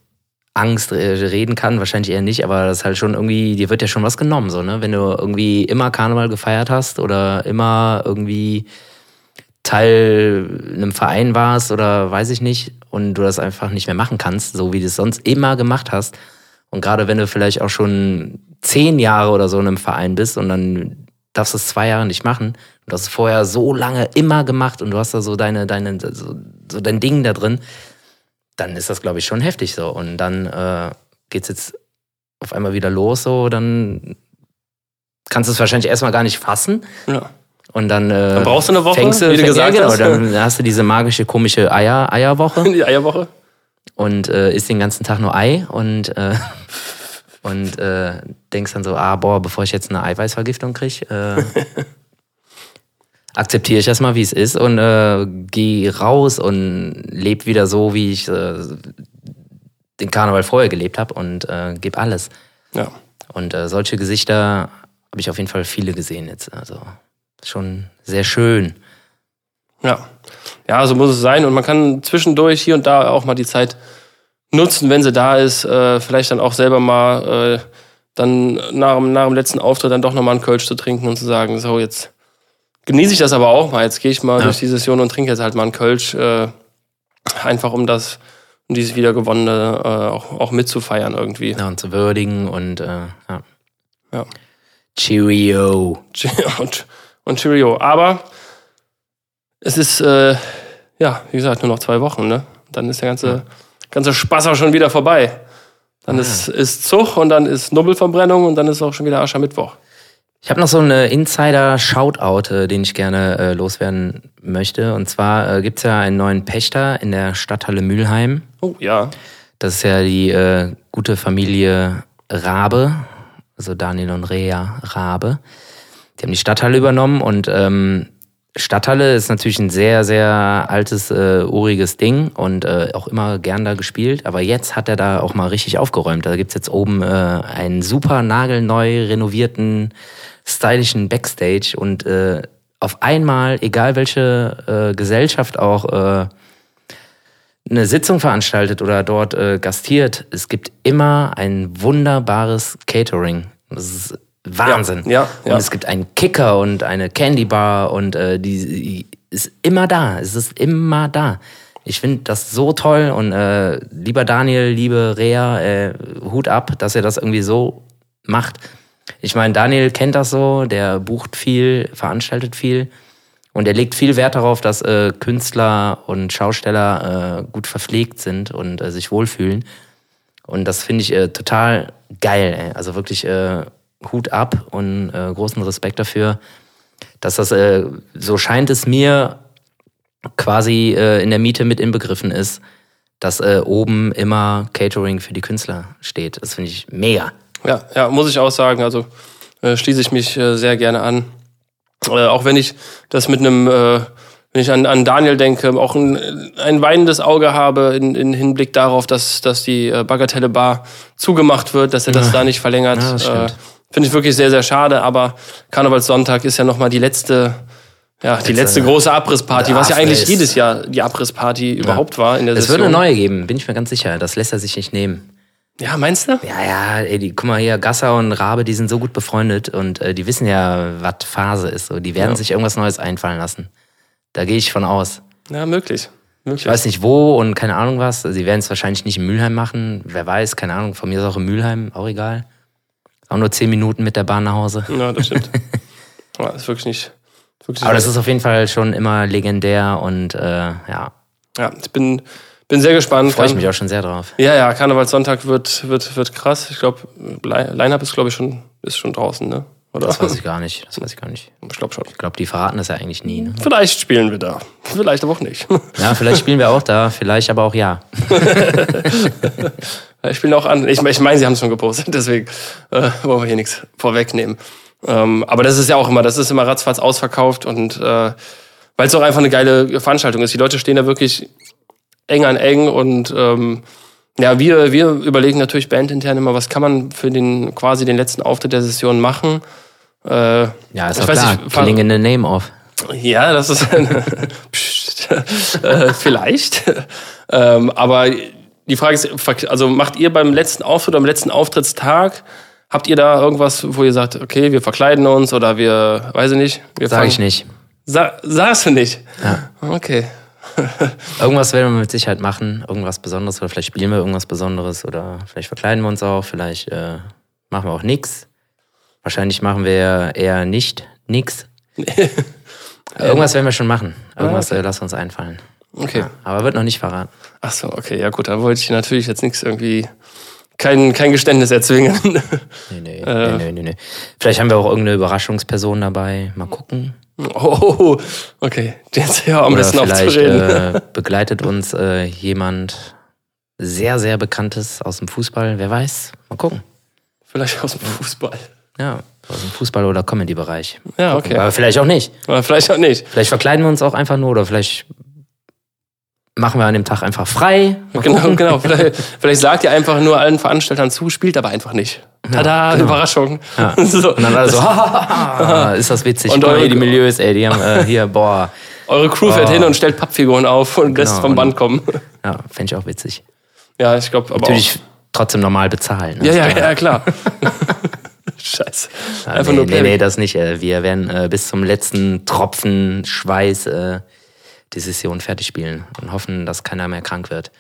äh, reden kann, wahrscheinlich eher nicht, aber das ist halt schon irgendwie, dir wird ja schon was genommen, so, ne? Wenn du irgendwie immer Karneval gefeiert hast oder immer irgendwie Teil einem Verein warst oder weiß ich nicht und du das einfach nicht mehr machen kannst, so wie du es sonst immer gemacht hast. Und gerade wenn du vielleicht auch schon zehn Jahre oder so in einem Verein bist und dann darfst du es zwei Jahre nicht machen du hast es vorher so lange immer gemacht und du hast da so deine, deine, so, so dein Ding da drin, dann ist das, glaube ich, schon heftig so. Und dann äh, geht's jetzt auf einmal wieder los, so, dann kannst du es wahrscheinlich erstmal gar nicht fassen. Ja. Und dann, äh, Dann brauchst du eine Woche, fängst du, wie du gesagt ja, genau, hast. Dann hast du diese magische, komische Eier, Eierwoche Die Eierwoche. und äh, isst den ganzen Tag nur Ei und, äh, und äh, denkst dann so, ah, boah, bevor ich jetzt eine Eiweißvergiftung kriege, äh, akzeptiere ich das mal, wie es ist und äh, geh raus und leb wieder so, wie ich äh, den Karneval vorher gelebt habe und äh, geb alles. Ja. Und äh, solche Gesichter habe ich auf jeden Fall viele gesehen jetzt. Also schon sehr schön. Ja. Ja, so muss es sein. Und man kann zwischendurch hier und da auch mal die Zeit nutzen, wenn sie da ist. Äh, vielleicht dann auch selber mal äh, dann nach, dem- nach dem letzten Auftritt dann doch nochmal einen Kölsch zu trinken und zu sagen, so jetzt genieße ich das aber auch mal. Jetzt gehe ich mal Ja. durch die Session und trinke jetzt halt mal einen Kölsch. Äh, einfach um das, um dieses wiedergewonnene äh, auch, auch mitzufeiern irgendwie. Ja, und zu würdigen und äh, ja. Ja. Cheerio. und, und Cheerio. Aber es ist, äh, ja, wie gesagt, nur noch zwei Wochen, ne? Dann ist der ganze, ganze Spaß auch schon wieder vorbei. Dann Ah. ist, ist Zug und dann ist Nubbelverbrennung und dann ist auch schon wieder Aschermittwoch. Ich habe noch so einen Insider-Shoutout, äh, den ich gerne äh, loswerden möchte. Und zwar äh, gibt's ja einen neuen Pächter in der Stadthalle Mülheim. Oh, ja. Das ist ja die äh, gute Familie Rabe, also Daniel und Rea Rabe. Die haben die Stadthalle übernommen und ähm, Stadthalle ist natürlich ein sehr, sehr altes, äh, uriges Ding und äh, auch immer gern da gespielt. Aber jetzt hat er da auch mal richtig aufgeräumt. Da gibt's jetzt oben äh, einen super nagelneu renovierten, stylischen Backstage und äh, auf einmal, egal welche äh, Gesellschaft auch äh, eine Sitzung veranstaltet oder dort äh, gastiert, es gibt immer ein wunderbares Catering. Das ist Wahnsinn. Ja, ja. Und es gibt einen Kicker und eine Candy Bar und äh, die, die ist immer da. Es ist immer da. Ich finde das so toll und äh, lieber Daniel, liebe Rea, äh, Hut ab, dass ihr das irgendwie so macht. Ich meine, Daniel kennt das so, der bucht viel, veranstaltet viel. Und er legt viel Wert darauf, dass äh, Künstler und Schausteller äh, gut verpflegt sind und äh, sich wohlfühlen. Und das finde ich äh, total geil. Ey. Also wirklich äh, Hut ab und äh, großen Respekt dafür, dass das, so scheint es mir, quasi in der Miete mit inbegriffen ist, dass oben immer Catering für die Künstler steht. Das finde ich mega. Ja, ja, muss ich auch sagen. Also äh, schließe ich mich äh, sehr gerne an. Äh, auch wenn ich das mit einem, äh, wenn ich an, an Daniel denke, auch ein, ein weinendes Auge habe in, in Hinblick darauf, dass, dass die äh, Bagatelle Bar zugemacht wird, dass er das da nicht verlängert. Ja, äh, Finde ich wirklich sehr, sehr schade. Aber Karnevalssonntag ist ja nochmal die letzte, ja, die letzte Letzte- große Abrissparty, was ja eigentlich jedes Jahr die Abrissparty überhaupt war in der Es Session. wird eine neue geben, bin ich mir ganz sicher. Das lässt er sich nicht nehmen. Ja, meinst du? Ja, ja, ey, die, guck mal hier, Gasser und Rabe, die sind so gut befreundet und äh, die wissen ja, was Phase ist. So. Die werden Ja. sich irgendwas Neues einfallen lassen. Da gehe ich von aus. Ja, möglich. möglich. Ich weiß nicht wo und keine Ahnung was. Sie werden es wahrscheinlich nicht in Mülheim machen. Wer weiß, keine Ahnung. Von mir ist auch in Mülheim, auch egal. Auch nur zehn Minuten mit der Bahn nach Hause. Ja, das stimmt. ja, ist wirklich nicht. Wirklich Aber das ist auf jeden Fall schon immer legendär und äh, ja, ja, ich bin, bin sehr gespannt. freue ich mich auch schon sehr drauf. Ja, ja, Karnevalssonntag wird, wird, wird krass. Ich glaube, Line-Up ist, glaube ich, schon, ist schon draußen, ne? Oder? Das weiß ich gar nicht. Das weiß ich gar nicht. Ich glaube schon. Ich glaube, die verraten das ja eigentlich nie. Ne? Vielleicht spielen wir da. Vielleicht aber auch nicht. Ja, vielleicht spielen wir auch da, vielleicht aber auch ja. Ich spiele auch an. Ich, ich meine, sie haben es schon gepostet, deswegen äh, wollen wir hier nichts vorwegnehmen. Ähm, aber das ist ja auch immer, das ist immer ratzfatz ausverkauft und äh, weil es auch einfach eine geile Veranstaltung ist. Die Leute stehen da wirklich eng an eng und ähm, ja, wir, wir überlegen natürlich bandintern immer, was kann man für den quasi den letzten Auftritt der Session machen. Äh, Ja, ist ich auch weiß klar. nicht, Killing in the name of. ja, das ist Psst. äh, vielleicht. ähm, aber die Frage ist, also macht ihr beim letzten Auftritt, am letzten Auftrittstag, habt ihr da irgendwas, wo ihr sagt, okay, wir verkleiden uns oder wir, weiß ich nicht, wir Sag ich nicht. Sa sagst du nicht? Ja. Okay. Irgendwas werden wir mit Sicherheit machen, irgendwas Besonderes oder vielleicht spielen wir irgendwas Besonderes oder vielleicht verkleiden wir uns auch, vielleicht äh, machen wir auch nix. Wahrscheinlich machen wir eher nicht nix. Irgendwas werden wir schon machen. Irgendwas äh, lass uns einfallen. Okay. Aber wird noch nicht verraten. Ach so, okay, ja gut, da wollte ich natürlich jetzt nichts irgendwie, kein, kein Geständnis erzwingen. Nee, nee, Äh. nee, nee, nee, nee. Vielleicht haben wir auch irgendeine Überraschungsperson dabei. Mal gucken. Oh, okay, jetzt ja am Oder besten aufzureden. äh, begleitet uns äh, jemand sehr, sehr Bekanntes aus dem Fußball. Wer weiß? Mal gucken. Vielleicht aus dem Fußball. Ja, aus dem Fußball- oder Comedy-Bereich. Ja, okay. Aber vielleicht auch nicht. Aber vielleicht auch nicht. Vielleicht verkleiden wir uns auch einfach nur oder vielleicht machen wir an dem Tag einfach frei. Genau, genau. Vielleicht, vielleicht sagt ihr einfach nur allen Veranstaltern zu, spielt aber einfach nicht. Tada, genau. Überraschung. Ja. So. Und dann alle so, "Hahaha, ist das witzig. Und eure- die Milieus, ey, die haben äh, hier, boah. Eure Crew fährt Oh. hin und stellt Pappfiguren auf und lässt Genau, vom Band kommen. Ja, fände ich auch witzig. Ja, ich glaube aber Natürlich trotzdem normal bezahlen. ne? auch. Ja, ja, ja, klar. Scheiße. Ja, Einfach nee, nur nee, nee, das nicht. äh, Wir werden äh, bis zum letzten Tropfen Schweiß äh, die Session fertig spielen und hoffen, dass keiner mehr krank wird.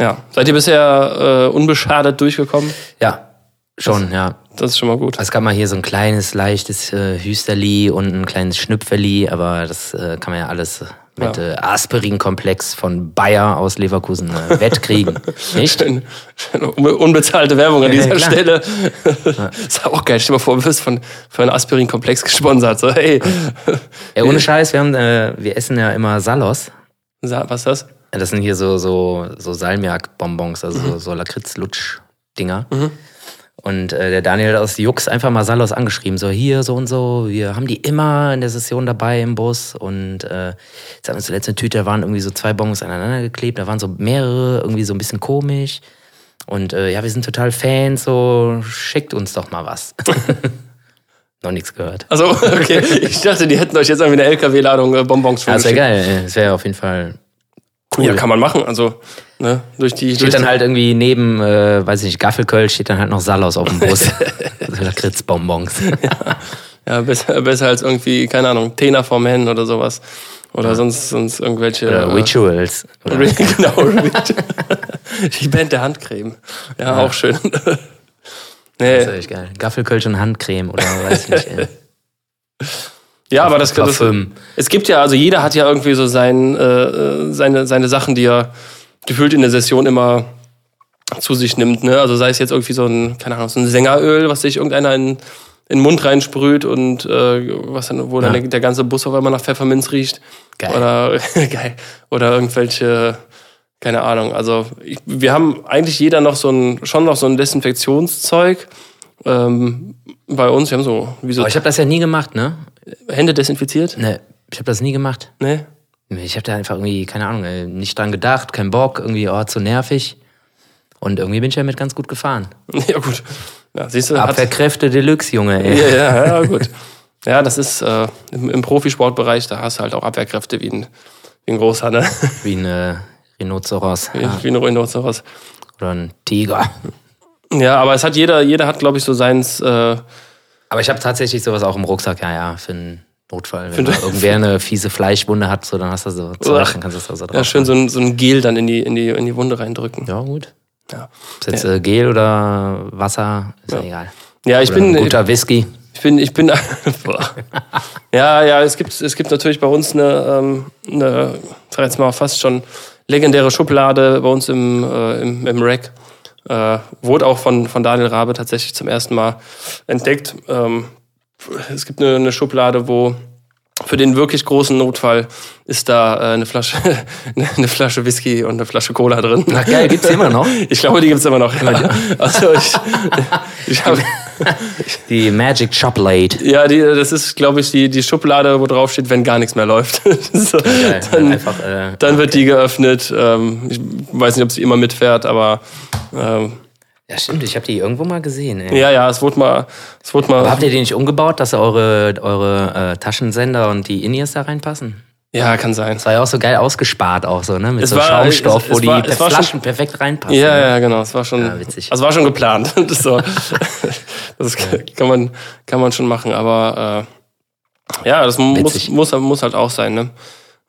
Ja. Seid ihr bisher äh, unbeschadet durchgekommen? Ja, schon, ja. Das ist schon mal gut. Es gab mal hier so ein kleines, leichtes äh, Hüsterli und ein kleines Schnüpferli, aber das äh, kann man ja alles mit Ja. äh, Aspirin-Komplex von Bayer aus Leverkusen äh, wettkriegen. Nicht? Schön, schön unbe- unbezahlte Werbung an Ja, dieser klar. Stelle. ist auch geil. Stell dir mal vor, du wirst von, von einem Aspirin-Komplex gesponsert. So, hey, Ja, ohne Scheiß, wir, haben, äh, wir essen ja immer Salos. Sa- was ist das? Das sind hier so, so, so Salmiak-Bonbons, also so, so Lakritz-Lutsch-Dinger. Und äh, der Daniel hat aus Jux einfach mal Salos angeschrieben, so hier, so und so, wir haben die immer in der Session dabei im Bus. Und äh, jetzt haben wir zuletzt eine Tüte, da waren irgendwie so zwei Bonbons aneinander geklebt, da waren so mehrere, irgendwie so ein bisschen komisch. Und äh, ja, wir sind total Fans, so schickt uns doch mal was. Noch nichts gehört. Also, okay. Ich dachte, die hätten euch jetzt irgendwie eine LKW-Ladung äh, Bonbons Ja, das wäre vorgeschickt. geil, das wäre auf jeden Fall cool. Ja, kann man machen. Also, ne, durch die. durch Steht dann die- halt irgendwie neben, äh, weiß ich nicht, Gaffelkölsch, steht dann halt noch Salos auf dem Bus. so Lakritzbonbons. Ja, besser, besser als irgendwie, keine Ahnung, Tena vom Hen oder sowas. Oder sonst, sonst irgendwelche. Oder äh, Rituals. Oder genau, die Band der Handcreme. Ja, auch schön. Das nee, ist echt geil. Gaffelkölsch und Handcreme oder weiß ich nicht. Ey. Ja, aber das, das. Es gibt ja, also jeder hat ja irgendwie so sein, äh, seine, seine Sachen, die er gefühlt in der Session immer zu sich nimmt. Ne? Also sei es jetzt irgendwie so ein, keine Ahnung, so ein Sängeröl, was sich irgendeiner in, in den Mund reinsprüht und äh, was dann, wo dann Ja. der, der ganze Bus auf einmal nach Pfefferminz riecht. Geil. Oder geil. Oder irgendwelche, keine Ahnung. Also ich, wir haben eigentlich jeder noch so ein, schon noch so ein Desinfektionszeug. Ähm, bei uns, wir haben so wie so Aber ich habe das ja nie gemacht, ne? Hände desinfiziert. Ne, ich habe das nie gemacht. Ne? Ich habe da einfach irgendwie, keine Ahnung, ey, nicht dran gedacht, kein Bock, irgendwie, oh, zu nervig. Und irgendwie bin ich damit ganz gut gefahren. Ja, gut. Ja, siehst du, Abwehrkräfte Deluxe, Junge, ey. ja, ja, ja, gut. Ja, das ist äh, im, im Profisportbereich, da hast du halt auch Abwehrkräfte wie ein, wie ein großer, ne? Wie ein äh, Rhinoceros Wie, ja. wie ein Rhinoceros. oder ein Tiger. Ja, aber es hat jeder, jeder hat, glaube ich, so seins. Äh, Aber ich habe tatsächlich sowas auch im Rucksack, ja, ja, für den, Notfall. Wenn irgendwer eine fiese Fleischwunde hat, so, dann hast du so Zeug, dann kannst du das da so drauf Ja, schön so ein, so ein Gel dann in die, in, die, in die Wunde reindrücken. Ja, gut. Ja, Ob jetzt äh, Gel oder Wasser, ist ja, egal. ja ich Oder bin. ein guter Whisky. Ich bin, ich bin. Ja, ja, es gibt, es gibt natürlich bei uns eine, ähm, eine, sag jetzt mal fast schon legendäre Schublade bei uns im, äh, im, im Rack. Äh, wurde auch von, von Daniel Rabe tatsächlich zum ersten Mal entdeckt. Ähm, es gibt eine, eine Schublade, wo für den wirklich großen Notfall ist da äh, eine Flasche, eine Flasche Whisky und eine Flasche Cola drin. Ach geil, gibt's immer noch? Ich glaube, die gibt's immer noch. Ja. Also ich, ich habe Die Magic Chocolate. Ja, die, das ist, glaube ich, die, die Schublade, wo drauf steht, wenn gar nichts mehr läuft. so, Geil, dann, einfach, äh, dann wird die geöffnet. Ähm, ich weiß nicht, ob sie immer mitfährt, aber ähm, Ja, stimmt, ich habe die irgendwo mal gesehen. Ey. ja, ja, es wurde mal, es wurde mal. Aber habt ihr die nicht umgebaut, dass eure, eure äh, Taschensender und die In-Ears da reinpassen? Ja, kann sein. Das war ja auch so geil ausgespart, auch so, ne? Mit Es so war- Schaumstoff, es- wo es die war- es war schon- Flaschen perfekt reinpassen. Ja, ne? ja, genau. Es war schon, Ja, witzig. also war schon geplant. Das, so, das kann man, kann man schon machen. Aber äh, ja, das muss, muss, muss halt auch sein, ne?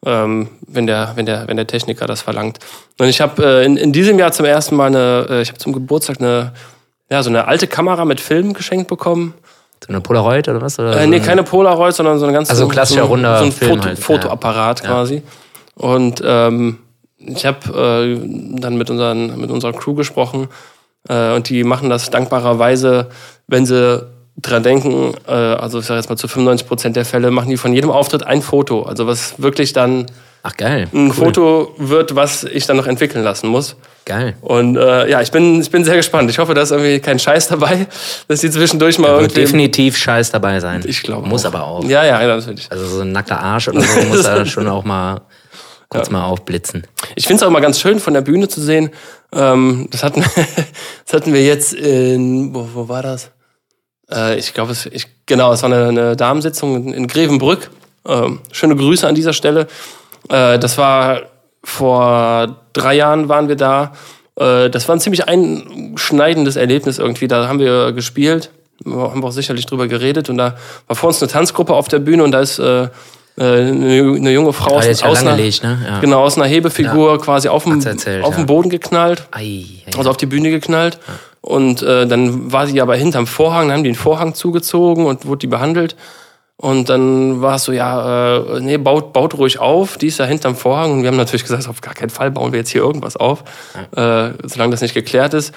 Ähm, wenn der, wenn der, wenn der Techniker das verlangt. Und ich habe äh, in, in diesem Jahr zum ersten Mal eine, äh, ich habe zum Geburtstag eine, ja, so eine alte Kamera mit Film geschenkt bekommen. So eine Polaroid oder was? Oder Äh, nee, eine- keine Polaroid, sondern so ein ganz Also klassischer so, runder so ein Film Foto, halt, ja. Fotoapparat quasi. Und ähm, ich habe äh, dann mit, unseren, mit unserer Crew gesprochen äh, und die machen das dankbarerweise, wenn sie dran denken, äh, also ich sage jetzt mal zu 95 Prozent der Fälle, machen die von jedem Auftritt ein Foto. Also was wirklich dann Ach, geil. ein Cool. Foto wird, was ich dann noch entwickeln lassen muss. Geil. Und äh, ja, ich bin, ich bin sehr gespannt. Ich hoffe, da ist irgendwie kein Scheiß dabei, dass die zwischendurch mal Wird irgendwie... definitiv Scheiß dabei sein. Ich glaube Muss auch. aber auch. Ja, ja, natürlich. Also so ein nackter Arsch oder so muss da schon auch mal kurz mal aufblitzen. Ich finde es auch immer ganz schön, von der Bühne zu sehen. Ähm, das, hatten, das hatten wir jetzt in, wo, wo war das? Äh, ich glaube, es, ich, genau, es war eine, eine Damensitzung in, in Grevenbrück. Ähm, schöne Grüße an dieser Stelle. Äh, das war vor drei Jahren waren wir da. Äh, das war ein ziemlich einschneidendes Erlebnis irgendwie. Da haben wir gespielt, wir haben auch sicherlich drüber geredet und da war vor uns eine Tanzgruppe auf der Bühne und da ist äh, äh, eine, junge Frau Ah, aus, ja aus, einer, ne? Ja. genau, aus einer Hebefigur quasi auf dem, erzählt, auf ja. den Boden geknallt, Ei, ei, also auf die Bühne geknallt. Und äh, dann war sie aber hinterm Vorhang, dann haben die den Vorhang zugezogen und wurde die behandelt. Und dann war es so, ja, äh, nee, baut, baut ruhig auf, die ist ja hinterm Vorhang. Und wir haben natürlich gesagt, auf gar keinen Fall bauen wir jetzt hier irgendwas auf, äh, solange das nicht geklärt ist.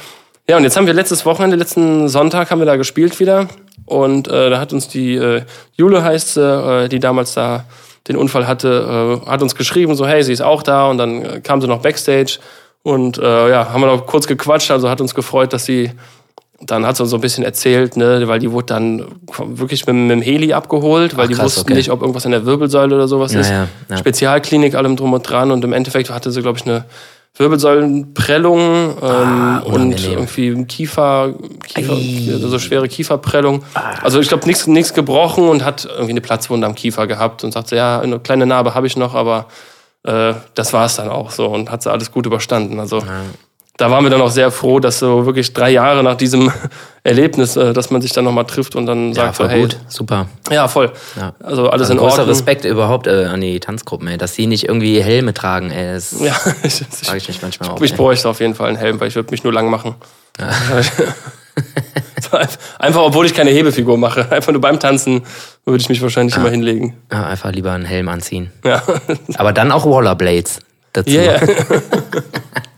Ja, und jetzt haben wir letztes Wochenende, letzten Sonntag haben wir da gespielt wieder. Und äh, da hat uns die äh, Jule heißt sie, äh, die damals da den Unfall hatte, äh, hat uns geschrieben, so, hey, sie ist auch da. Und dann äh, kam sie noch Backstage. Und äh, ja, haben wir noch kurz gequatscht, also hat uns gefreut, dass sie dann hat sie uns so ein bisschen erzählt, ne, weil die wurde dann wirklich mit, mit dem Heli abgeholt, weil Ach, die krass, wussten okay. nicht, ob irgendwas in der Wirbelsäule oder sowas Ja, ist. ja, ja. Spezialklinik, allem drum und dran. Und im Endeffekt hatte sie, glaube ich, eine Wirbelsäulenprellung ähm, Ah, und irgendwie Kiefer, Kiefer so schwere Kieferprellung. Ah. Also ich glaube, nichts nichts gebrochen und hat irgendwie eine Platzwunde am Kiefer gehabt und sagte, ja, eine kleine Narbe habe ich noch, aber äh, das war es dann auch so und hat sie alles gut überstanden. Also da waren wir dann auch sehr froh, dass so wirklich drei Jahre nach diesem Erlebnis, äh, dass man sich dann nochmal trifft und dann Ja, sagt so, voll hey, gut. Super. ja, voll. Ja. Also alles Also in Ordnung. Respekt überhaupt äh, an die Tanzgruppen, ey, dass die nicht irgendwie Helme tragen, ey. Das Ja, ich, frage ich mich manchmal auch. ich ey. bräuchte auf jeden Fall einen Helm, weil ich würde mich nur lang machen. einfach, obwohl ich keine Hebefigur mache. Einfach nur beim Tanzen würde ich mich wahrscheinlich immer hinlegen. Ja, einfach lieber einen Helm anziehen. Ja, Aber dann auch Rollerblades dazu. ja. ja.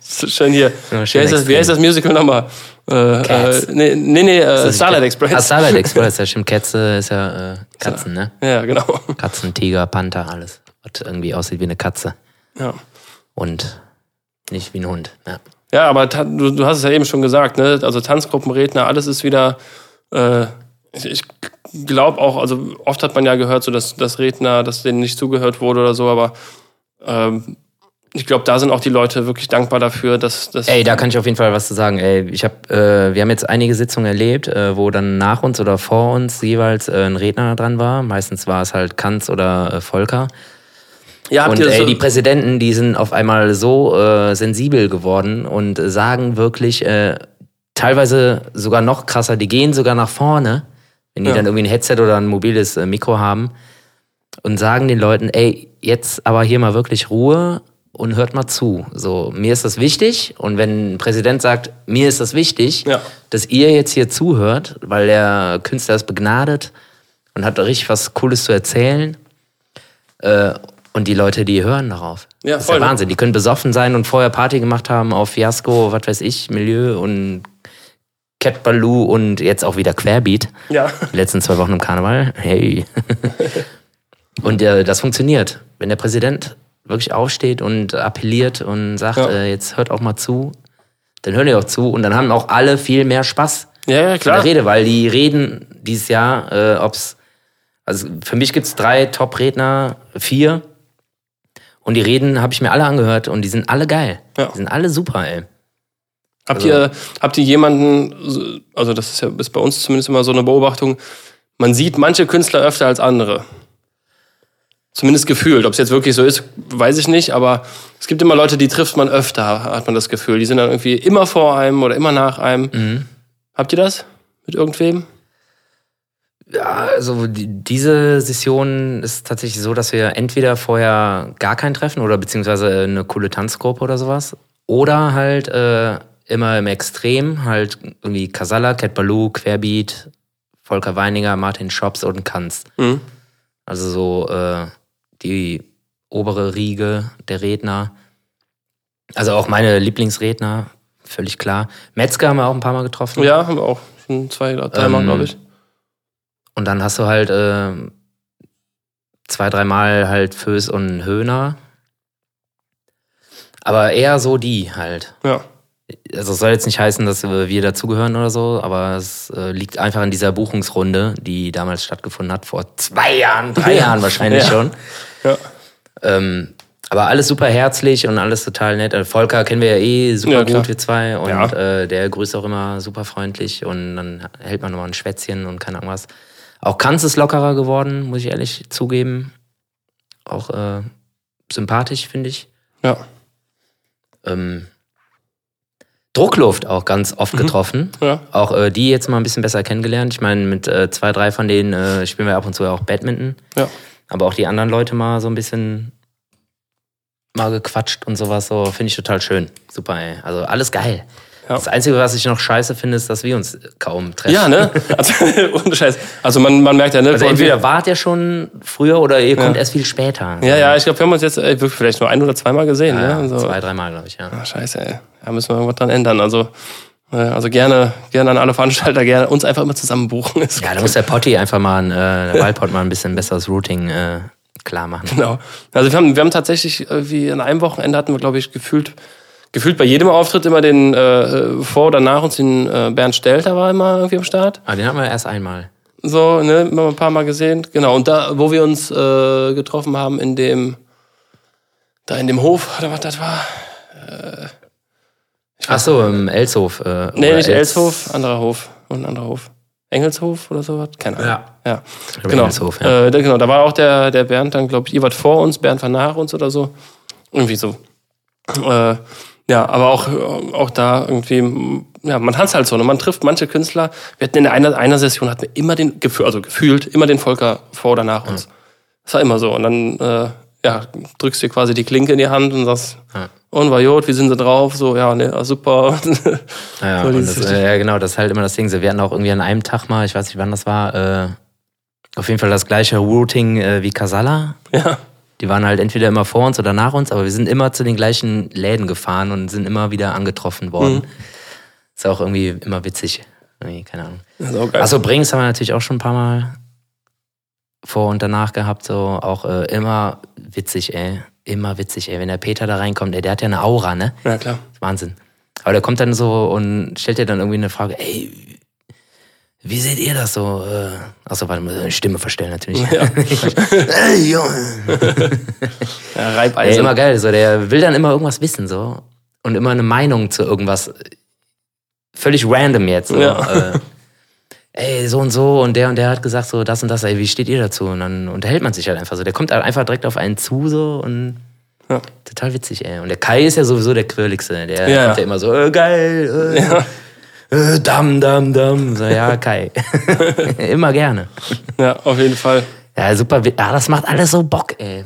So Schön hier. Ja, wie, schön heißt das, wie heißt das Musical nochmal? Äh, Cats. äh, nee, nee, nee äh, Starlight Express. Ah, Starlight Express, ja stimmt. Kätze ist ja äh, Katzen, ne? Ja, genau. Katzen, Tiger, Panther, alles. Was irgendwie aussieht wie eine Katze. Ja. Und nicht wie ein Hund. Ja. Ja, aber du, du hast es ja eben schon gesagt, ne? Also Tanzgruppenredner, alles ist wieder. Äh, ich glaube auch, also oft hat man ja gehört, so dass, dass Redner, dass denen nicht zugehört wurde oder so, aber ähm, ich glaube, da sind auch die Leute wirklich dankbar dafür, dass, dass Ey, da kann ich auf jeden Fall was zu sagen. Ey, ich hab, äh, wir haben jetzt einige Sitzungen erlebt, äh, wo dann nach uns oder vor uns jeweils äh, ein Redner dran war. Meistens war es halt Kanz oder äh, Volker. ja, habt Und ihr ey, so, die Präsidenten, die sind auf einmal so äh, sensibel geworden und sagen wirklich äh, teilweise sogar noch krasser, die gehen sogar nach vorne, wenn die Ja. dann irgendwie ein Headset oder ein mobiles äh, Mikro haben und sagen den Leuten, ey, jetzt aber hier mal wirklich Ruhe und hört mal zu. So, mir ist das wichtig und wenn ein Präsident sagt, mir ist das wichtig, Ja. dass ihr jetzt hier zuhört, weil der Künstler ist begnadet und hat richtig was Cooles zu erzählen. Äh, und die Leute, die hören darauf. Ja, das ist voll, der ne? Wahnsinn. Die können besoffen sein und vorher Party gemacht haben auf Fiasco, was weiß ich, Milieu und Cat Baloo und jetzt auch wieder Querbeat. Ja. Die letzten zwei Wochen im Karneval. Hey. und äh, das funktioniert. Wenn der Präsident wirklich aufsteht und appelliert und sagt, Ja. äh, jetzt hört auch mal zu, dann hören die auch zu und dann haben auch alle viel mehr Spaß Ja, ja, in der klar. Rede, weil die reden dieses Jahr, äh, ob's, also für mich gibt's drei Top-Redner, vier. Und die Reden habe ich mir alle angehört und die sind alle geil. Ja. Die sind alle super, ey. Habt Also- ihr, habt ihr jemanden, also das ist ja ist bei uns zumindest immer so eine Beobachtung, man sieht manche Künstler öfter als andere. Zumindest gefühlt. Ob es jetzt wirklich so ist, weiß ich nicht, aber es gibt immer Leute, die trifft man öfter, hat man das Gefühl. Die sind dann irgendwie immer vor einem oder immer nach einem. Mhm. Habt ihr das mit irgendwem? Ja, also die, diese Session ist tatsächlich so, dass wir entweder vorher gar kein Treffen oder beziehungsweise eine coole Tanzgruppe oder sowas. Oder halt äh, immer im Extrem, halt irgendwie Casalla, Cat Baloo, Querbeat, Volker Weininger, Martin Schops und Kanz. Mhm. Also so äh, die obere Riege der Redner. Also auch meine Lieblingsredner, völlig klar. Metzger haben wir auch ein paar Mal getroffen. Ja, haben wir auch schon zwei oder dreimal, Ähm, glaube ich. Und dann hast du halt äh, zwei, dreimal halt Föß und Höhner. Aber eher so die halt. Ja. Also es soll jetzt nicht heißen, dass wir dazugehören oder so, aber es äh, liegt einfach an dieser Buchungsrunde, die damals stattgefunden hat, vor zwei Jahren, drei Ja. Jahren wahrscheinlich Ja. schon. Ja. Ähm, aber alles super herzlich und alles total nett. Äh, Volker kennen wir ja eh super Ja, gut, wir zwei. Und Ja. äh, der grüßt auch immer super freundlich und dann hält man nochmal ein Schwätzchen und keine Ahnung was. Auch Kanz ist lockerer geworden, muss ich ehrlich zugeben. Auch äh, sympathisch, finde ich. Ja. Ähm, Druckluft auch ganz oft getroffen. Ja. Auch äh, die jetzt mal ein bisschen besser kennengelernt. Ich meine, mit äh, zwei, drei von denen äh, spielen wir ab und zu auch Badminton. Ja. Aber auch die anderen Leute mal so ein bisschen mal gequatscht und sowas. So finde ich total schön. Super, ey. Also alles geil. Ja. Das Einzige, was ich noch scheiße finde, ist, dass wir uns kaum treffen. Ja, ne? Also, ohne Scheiß. Also man, man merkt ja, ne? Also entweder wart ihr schon früher oder ihr kommt erst viel später. Ja, ja, ich glaube, wir haben uns jetzt äh, wirklich vielleicht nur ein oder zweimal gesehen. Ja, ne? Also, Zwei, dreimal, glaube ich, ja. Ah, scheiße, ey. Da müssen wir irgendwas dran ändern. Also, äh, also gerne, gerne an alle Veranstalter, gerne uns einfach immer zusammen buchen. Ist Ja, da muss der Potti einfach mal, ein, äh, der Waldpott mal ein bisschen besseres Routing äh, klar machen. Genau. Also wir haben, wir haben tatsächlich irgendwie an einem Wochenende hatten wir, glaube ich, gefühlt, gefühlt bei jedem Auftritt immer den äh, vor oder nach uns den äh, Bernd Stelter war immer irgendwie am Start. Aber den haben wir erst einmal. So, ne, immer ein paar Mal gesehen. Genau. Und da, wo wir uns äh, getroffen haben in dem, da in dem Hof, oder was das war? Ach so, im Elshof. Äh, Nee, nicht Els- Elshof, anderer Hof. Und ein anderer Hof. Engelshof oder sowas? Keine Ahnung. Ja. Ja. Genau. Engelshof, ja. Äh, da, genau. Da war auch der, der Bernd dann, glaube ich, ihr wart vor uns, Bernd war nach uns oder so. Irgendwie so. Äh, ja, aber auch, auch da irgendwie, ja, man hat's halt so. Ne? Man trifft manche Künstler. Wir hatten in einer, einer Session hatten wir immer den, Gefühl, also gefühlt, immer den Volker vor oder nach uns. Das war immer so. Und dann, äh, ja, drückst dir quasi die Klinke in die Hand und sagst, Ja. Und war Jod, wie sind sie drauf? So, ja, ne, super. Ja, So das, äh, ja, genau, das ist halt immer das Ding. Wir hatten auch irgendwie an einem Tag mal, ich weiß nicht, wann das war, äh, auf jeden Fall das gleiche Routing äh, wie Casala. ja. Die waren halt entweder immer vor uns oder nach uns, aber wir sind immer zu den gleichen Läden gefahren und sind immer wieder angetroffen worden. Mhm. Ist auch irgendwie immer witzig. Irgendwie, keine Ahnung. Geil. Achso, Brings haben wir natürlich auch schon ein paar Mal vor und danach gehabt. So auch äh, immer witzig, ey. Immer witzig, ey. Wenn der Peter da reinkommt, ey, der hat ja eine Aura, ne? ja, klar. Wahnsinn. Aber der kommt dann so und stellt dir dann irgendwie eine Frage, ey, wie seht ihr das so? Äh, Achso, warte mal, Stimme verstellen natürlich. Ja. ey, Junge. Ja, Ey, Reibeisen. immer geil, so, der will dann immer irgendwas wissen, so. Und immer eine Meinung zu irgendwas. Völlig random jetzt. So. Ja. Äh, ey, so und so und der und der hat gesagt so das und das, ey, wie steht ihr dazu? Und dann unterhält man sich halt einfach so. Der kommt halt einfach direkt auf einen zu so und Ja. total witzig, ey. Und der Kai ist ja sowieso der Quirligste. Der Ja, kommt ja. immer so, äh, geil, äh, Ja. äh, dam, dam, dam. So, ja, Kai. immer gerne. Ja, auf jeden Fall. Ja, super. Ja, das macht alles so Bock, ey.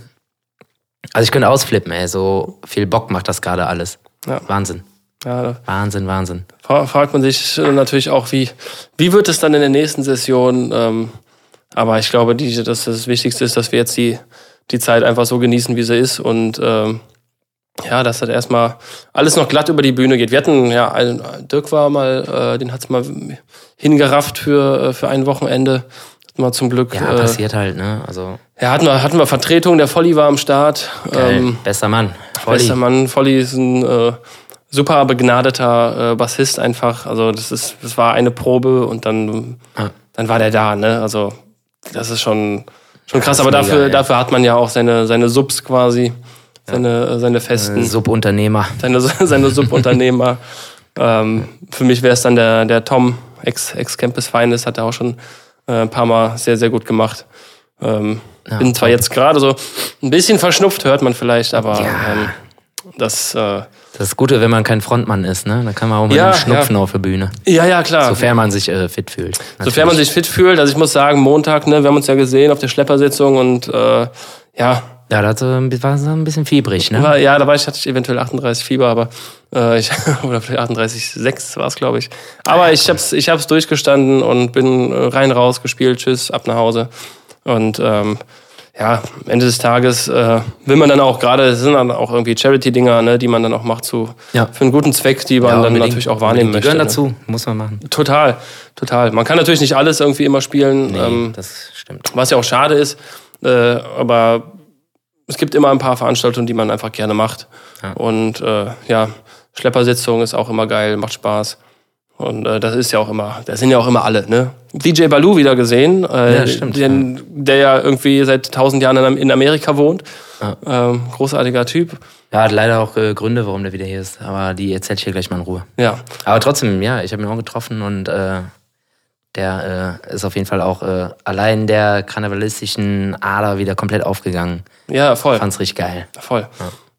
Also ich könnte ausflippen, ey. So viel Bock macht das gerade alles. Ja. Wahnsinn. Ja, Wahnsinn, Wahnsinn. fra- fragt man sich natürlich auch, wie, wie wird es dann in der nächsten Session? Ähm, aber ich glaube, die, dass das Wichtigste ist, dass wir jetzt die, die Zeit einfach so genießen, wie sie ist und ähm, ja, dass das erstmal alles noch glatt über die Bühne geht. Wir hatten, ja, einen, Dirk war mal, äh, den hat's mal hingerafft für, äh, für ein Wochenende. Hatten wir zum Glück. Ja, äh, passiert halt, ne? Also, ja, hatten wir, hatten wir Vertretung, der Volli war am Start. geil. Ähm, Bester Mann. Volli. Bester Mann, Volli ist ein äh, super begnadeter äh, Bassist einfach. Also das ist, das war eine Probe und dann, Ah. dann war der da, ne? Also das ist schon, schon krass. Aber mega, dafür, ey. dafür hat man ja auch seine, seine Subs quasi, seine, äh, seine festen, Subunternehmer. seine, seine Subunternehmer. ähm, für mich wäre es dann der, der Tom, Ex, Ex-Campus Feines, hat er auch schon äh, ein paar Mal sehr, sehr gut gemacht. Ähm, Ja, bin zwar top. jetzt gerade so ein bisschen verschnupft, hört man vielleicht, aber Ja. ähm, das, äh, Das ist Gute, wenn man kein Frontmann ist, ne? Da kann man auch mit Ja, einem Schnupfen auf der Bühne. ja, ja, klar. Sofern man sich äh, fit fühlt. Sofern man sich fit fühlt. Also ich muss sagen, Montag, ne, wir haben uns ja gesehen auf der Schleppersitzung und äh, ja, Ja, das äh, war so ein bisschen fiebrig, ne? war, ja, da war ich, hatte ich eventuell 38 Fieber, aber äh, ich, oder vielleicht 38,6 war es, glaube ich. Aber ich hab's, ich hab's durchgestanden und bin äh, rein raus gespielt, tschüss, ab nach Hause. Und ähm, ja, am Ende des Tages äh, will man dann auch gerade, es sind dann auch irgendwie Charity-Dinger, ne, die man dann auch macht zu Ja. für einen guten Zweck, die man Ja, dann natürlich auch wahrnehmen Unbedingt. Die möchte. gehören ne? dazu, muss man machen. Total, total. Man kann natürlich nicht alles irgendwie immer spielen. Nee, Ähm, das stimmt. was ja auch schade ist, äh, aber es gibt immer ein paar Veranstaltungen, die man einfach gerne macht. Ja. Und äh, ja, Schleppersitzung ist auch immer geil, macht Spaß. Und äh, das ist ja auch immer, da sind ja auch immer alle, ne? DJ Balu wieder gesehen, äh, Ja, stimmt, den, der ja irgendwie seit tausend Jahren in- Amerika wohnt. Ja. Ähm, großartiger Typ. Ja, hat leider auch äh, Gründe, warum der wieder hier ist. Aber die erzähl ich dir gleich mal in Ruhe. Ja, Aber trotzdem, ja, ich habe ihn auch getroffen und äh, der äh, ist auf jeden Fall auch äh, allein der karnevalistischen Ader wieder komplett aufgegangen. ja, voll, Fand's richtig geil. voll.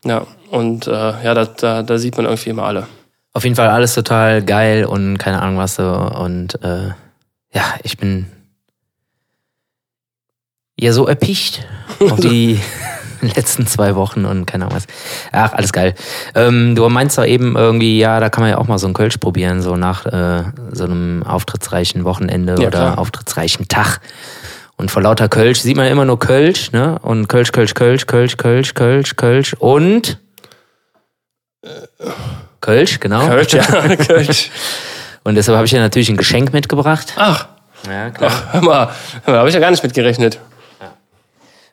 Ja, und äh, ja, da, da, da sieht man irgendwie immer alle. Auf jeden Fall alles total geil und keine Ahnung was so. Und äh, ja, ich bin ja so erpicht auf die letzten zwei Wochen und keine Ahnung was. Ach, alles geil. Ähm, du meinst doch eben irgendwie, ja, da kann man ja auch mal so einen Kölsch probieren, so nach äh, so einem auftrittsreichen Wochenende Ja, oder klar. auftrittsreichen Tag. Und vor lauter Kölsch sieht man immer nur Kölsch, ne? Und Kölsch, Kölsch, Kölsch, Kölsch, Kölsch, Kölsch, Kölsch und Kölsch, genau. Kölsch, ja, Kölsch. Und deshalb habe ich dir natürlich ein Geschenk mitgebracht. Ach, Ja, klar. ach, hör mal, da habe ich ja gar nicht mit gerechnet.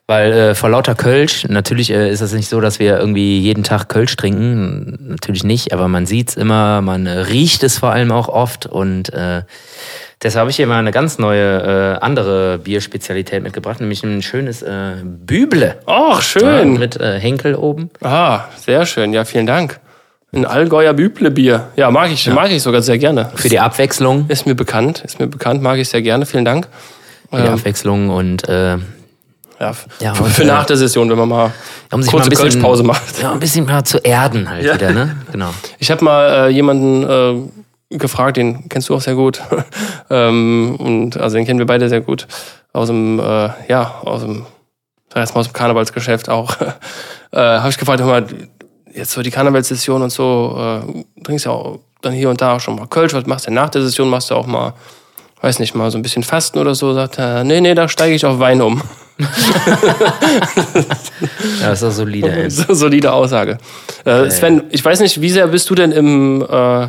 Weil äh, vor lauter Kölsch, natürlich äh, ist es nicht so, dass wir irgendwie jeden Tag Kölsch trinken. Natürlich nicht, aber man sieht's immer, man äh, riecht es vor allem auch oft. Und äh, deshalb habe ich hier mal eine ganz neue, äh, andere Bierspezialität mitgebracht, nämlich ein schönes äh, Büble. Ach, Ja, schön. mit äh, Henkel oben. Ah, sehr schön. Ja, vielen Dank. Ein Allgäuer Büble-Bier. Ja, mag ich, mag ich sogar sehr gerne. Für die Abwechslung. Ist mir bekannt, ist mir bekannt, mag ich sehr gerne. Vielen Dank. Für die Ähm, Abwechslung und äh, ja, Ja, für, und, für äh, nach der Session, wenn man mal um sich kurze mal ein bisschen, Kölschpause macht. Ja, ein bisschen mal zu erden halt Ja. wieder, ne? Genau. Ich habe mal äh, jemanden äh, gefragt, den kennst du auch sehr gut. ähm, und also den kennen wir beide sehr gut. Aus dem, äh, ja, aus dem, sag jetzt mal aus dem Karnevalsgeschäft auch. äh, habe ich gefragt, hör mal, jetzt so die Karnevalssession und so, äh, trinkst ja auch dann hier und da auch schon mal Kölsch, was machst du denn nach der Session? Machst du auch mal, weiß nicht, mal so ein bisschen Fasten oder so? Sagt er, nee, nee, da steige ich auf Wein um. Ja, das ist auch solide, ey. So, solide Aussage. Äh, Sven, ich weiß nicht, wie sehr bist du denn im, äh,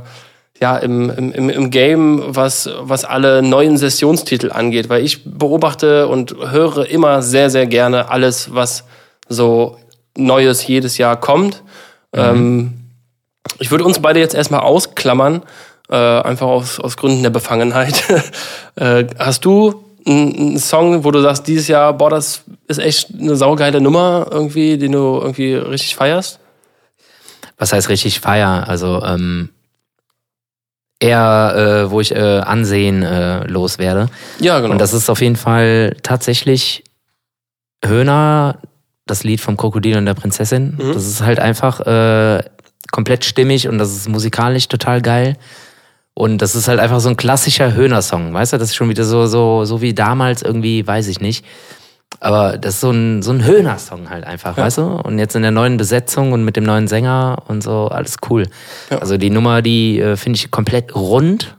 ja, im, im, im Game, was, was alle neuen Sessionstitel angeht? Weil ich beobachte und höre immer sehr, sehr gerne alles, was so Neues jedes Jahr kommt. Ähm, ich würde uns beide jetzt erstmal ausklammern, äh, einfach aus, aus Gründen der Befangenheit. äh, hast du einen Song, wo du sagst, dieses Jahr, boah, das ist echt eine saugeile Nummer irgendwie, den du irgendwie richtig feierst? was heißt richtig feier? Also ähm, eher, äh, wo ich äh, Ansehen äh, loswerde. Ja, genau. Und das ist auf jeden Fall tatsächlich Höhner, das Lied vom Krokodil und der Prinzessin. Mhm. Das ist halt einfach äh, komplett stimmig und das ist musikalisch total geil. Und das ist halt einfach so ein klassischer Höhner-Song, weißt du? Das ist schon wieder so, so, so wie damals irgendwie, weiß ich nicht. Aber das ist so ein, so ein Höhner-Song halt einfach, weißt du? Und jetzt in der neuen Besetzung und mit dem neuen Sänger und so, alles cool. Ja. Also die Nummer, die äh, finde ich komplett rund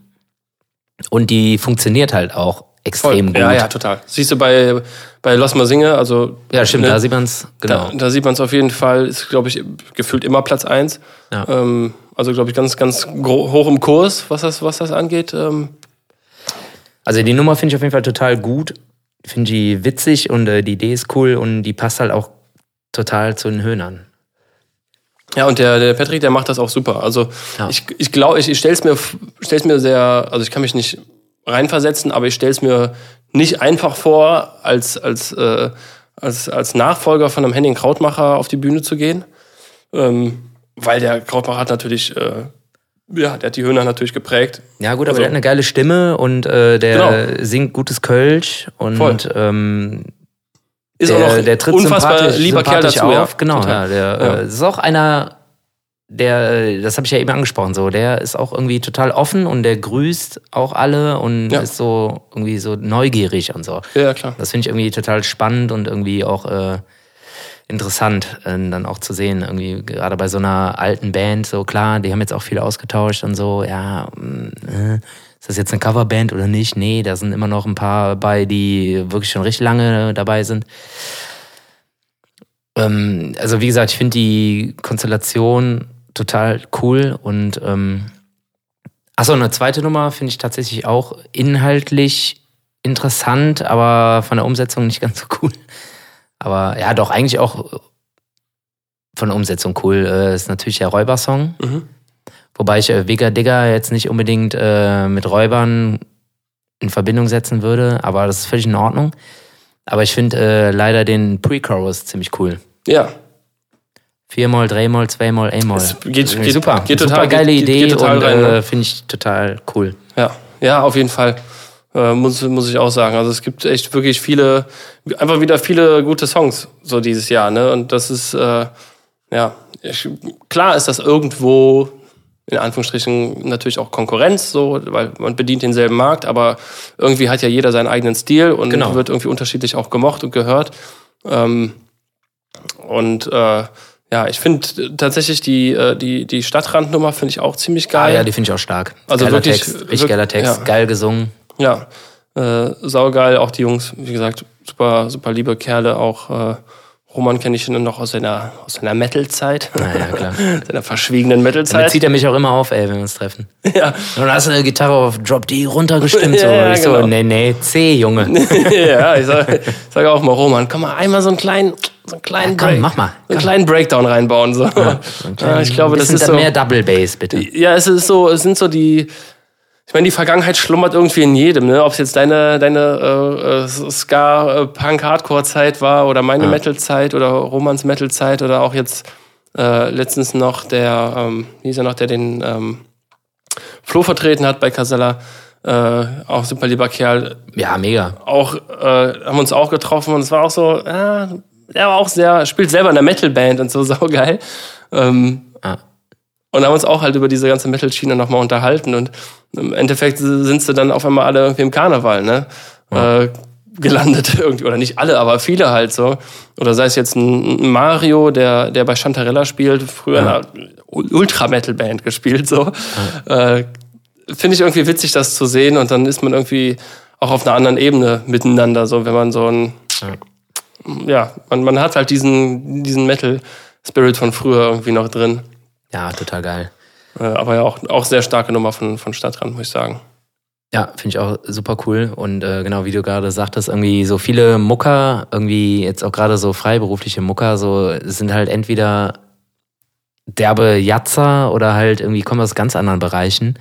und die funktioniert halt auch extrem gut. Ja, ja, total. Siehst du bei, bei Lass mal singe, also. Ja, stimmt, ne, da sieht man es, genau. Da, da sieht man es auf jeden Fall, ist, glaube ich, gefühlt immer Platz eins. Ja. Ähm, also, glaube ich, ganz, ganz hoch im Kurs, was das, was das angeht. Ähm, Also die Nummer finde ich auf jeden Fall total gut. Finde die witzig und äh, die Idee ist cool und die passt halt auch total zu den Höhnern. Ja, und der, der Patrick, der macht das auch super. Also Ja. ich, ich glaube, ich, ich stell's mir, stell's mir sehr, also ich kann mich nicht reinversetzen, aber ich stell's mir nicht einfach vor, als, als, äh, als, als Nachfolger von einem Henning Krautmacher auf die Bühne zu gehen. Ähm, weil der Krautmacher hat natürlich, äh, ja, der hat die Höhner natürlich geprägt. Ja gut, aber Also- der hat eine geile Stimme und äh, der singt gutes Kölsch und Voll. ähm, Ist der, auch noch der tritt unfassbar sympathisch, lieber Kerl sympathisch dazu. auf. Ja. Genau, Total. ja, der Ja. Äh, ist auch einer, der, das habe ich ja eben angesprochen, so, der ist auch irgendwie total offen und der grüßt auch alle und Ja. ist so irgendwie so neugierig und so. Ja, klar. Das finde ich irgendwie total spannend und irgendwie auch äh, interessant, äh, dann auch zu sehen. Irgendwie gerade bei so einer alten Band, so klar, die haben jetzt auch viel ausgetauscht und so, ja, mh, äh, ist das jetzt eine Coverband oder nicht? Nee, da sind immer noch ein paar bei, die wirklich schon richtig lange dabei sind. Ähm, also wie gesagt, ich finde die Konstellation total cool und ähm, Achso, eine zweite Nummer finde ich tatsächlich auch inhaltlich interessant, aber von der Umsetzung nicht ganz so cool. Aber ja, doch, eigentlich auch von der Umsetzung cool. Äh, ist natürlich der Räubersong. Mhm. Wobei ich äh, Vega Digger jetzt nicht unbedingt äh, mit Räubern in Verbindung setzen würde, aber das ist völlig in Ordnung. Aber ich finde äh, leider den Pre-Chorus ziemlich cool. Ja, Viermal, dreimal, zweimal, einmal. Es geht- geht- super. geht super total- geile geht- Idee geht total und ne? äh, finde ich total cool. Ja, ja, auf jeden Fall. Äh, muss, muss ich auch sagen. Also es gibt echt wirklich viele, einfach wieder viele gute Songs so dieses Jahr, ne? Und das ist, äh, ja, ich, klar ist das irgendwo in Anführungsstrichen natürlich auch Konkurrenz, so, weil man bedient denselben Markt, aber irgendwie hat ja jeder seinen eigenen Stil und Genau. wird irgendwie unterschiedlich auch gemocht und gehört. Ähm, und äh, ja, ich finde tatsächlich die, äh, die, die Stadtrandnummer finde ich auch ziemlich Ah geil. ja, die finde ich auch stark. Also geiler wirklich- Text, richtig wirklich- geiler Text, ja. geil gesungen. Ja, äh, saugeil, auch die Jungs, wie gesagt, super, super liebe Kerle, auch äh, Roman kenne ich noch aus seiner, aus seiner Metal-Zeit, Naja, klar. seiner verschwiegenen Damit Metal-Zeit. zieht er mich auch immer auf, ey, wenn wir uns treffen. Ja, Und dann hast du eine Gitarre auf Drop D runtergestimmt. So. Ja, ich so, genau. nee, nee, C, Junge. ja, ich sage sag auch mal, Roman, komm mal einmal so einen kleinen, so einen kleinen Ja, komm, Break, mach mal, so einen kleinen Breakdown reinbauen. So. Ja, ich glaube, das ist so. mehr Double Bass, bitte. Ja, es ist so, es sind so die. Ich meine, die Vergangenheit schlummert irgendwie in jedem, ne? Ob es jetzt deine, deine äh, äh, Ska, äh, war oder meine Ja. Metal-Zeit oder Romans Metal-Zeit oder auch jetzt äh, letztens noch der, ähm, wie hieß er noch, der den ähm, Flo vertreten hat bei Casella. Äh, auch super lieber Kerl. Ja, mega. Auch, äh, haben uns auch getroffen und es war auch so, ja, der war auch sehr, spielt selber in der Metal-Band und so, saugeil. Ähm, Ah. und haben uns auch halt über diese ganze Metal-Schiene nochmal unterhalten. Und im Endeffekt sind sie dann auf einmal alle irgendwie im Karneval, ne? Äh, gelandet irgendwie. Oder nicht alle, aber viele halt so. Oder sei es jetzt ein Mario, der, der bei Chantarella spielt, früher Ja. in einer Ultra-Metal-Band gespielt, so. Äh, Finde ich irgendwie witzig, das zu sehen. Und dann ist man irgendwie auch auf einer anderen Ebene miteinander, so wenn man so ein, ja, man, man hat halt diesen, diesen Metal-Spirit von früher irgendwie noch drin. Ja, total geil. Äh, aber ja, auch, auch sehr starke Nummer von, von Stadtrand, muss ich sagen. Ja, finde ich auch super cool. Und äh, genau, wie du gerade sagtest, irgendwie so viele Mucker, irgendwie jetzt auch gerade so freiberufliche Mucker, so sind halt entweder derbe Jatzer oder halt irgendwie kommen aus ganz anderen Bereichen.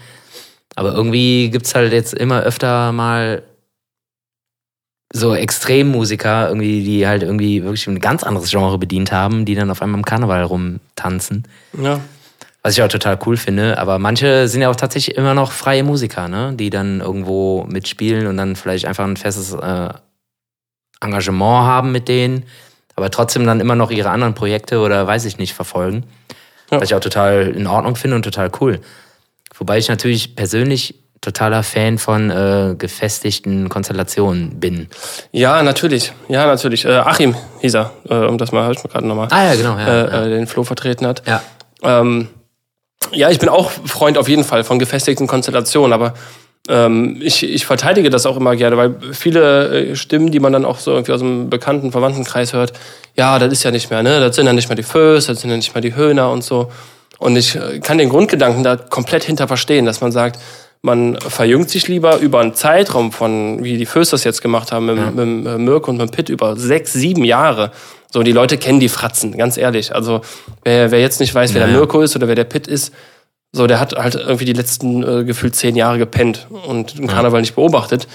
Aber irgendwie gibt's halt jetzt immer öfter mal so Extremmusiker, irgendwie, die halt irgendwie wirklich ein ganz anderes Genre bedient haben, die dann auf einmal im Karneval rumtanzen. Ja. Was ich auch total cool finde, aber manche sind ja auch tatsächlich immer noch freie Musiker, ne? die dann irgendwo mitspielen und dann vielleicht einfach ein festes äh, Engagement haben mit denen, aber trotzdem dann immer noch ihre anderen Projekte oder weiß ich nicht verfolgen. Ja. Was ich auch total in Ordnung finde und total cool. Wobei ich natürlich persönlich totaler Fan von äh, gefestigten Konstellationen bin. Ja, natürlich. Ja, natürlich. Äh, Achim hieß er, äh, um das mal, hab ich mal gerade nochmal. Ah ja, genau. Ja, äh, ja. äh, den Flo vertreten hat. ja. Ähm, ja, ich bin auch Freund auf jeden Fall von gefestigten Konstellationen, aber ähm, ich, ich verteidige das auch immer gerne, weil viele äh, Stimmen, die man dann auch so irgendwie aus einem bekannten Verwandtenkreis hört, ja, das ist ja nicht mehr, ne? Das sind ja nicht mehr die Föß, das sind ja nicht mehr die Höhner und so. Und ich kann den Grundgedanken da komplett hinter verstehen, dass man sagt, man verjüngt sich lieber über einen Zeitraum von, wie die das jetzt gemacht haben, mit, mit, mit Mirko und mit Pitt, über sechs, sieben Jahre. So, die Leute kennen die Fratzen, ganz ehrlich. Also, wer, wer jetzt nicht weiß, wer Ja, der ja. Mirko ist oder wer der Pitt ist, so, der hat halt irgendwie die letzten äh, gefühlt zehn Jahre gepennt und den Karneval nicht beobachtet.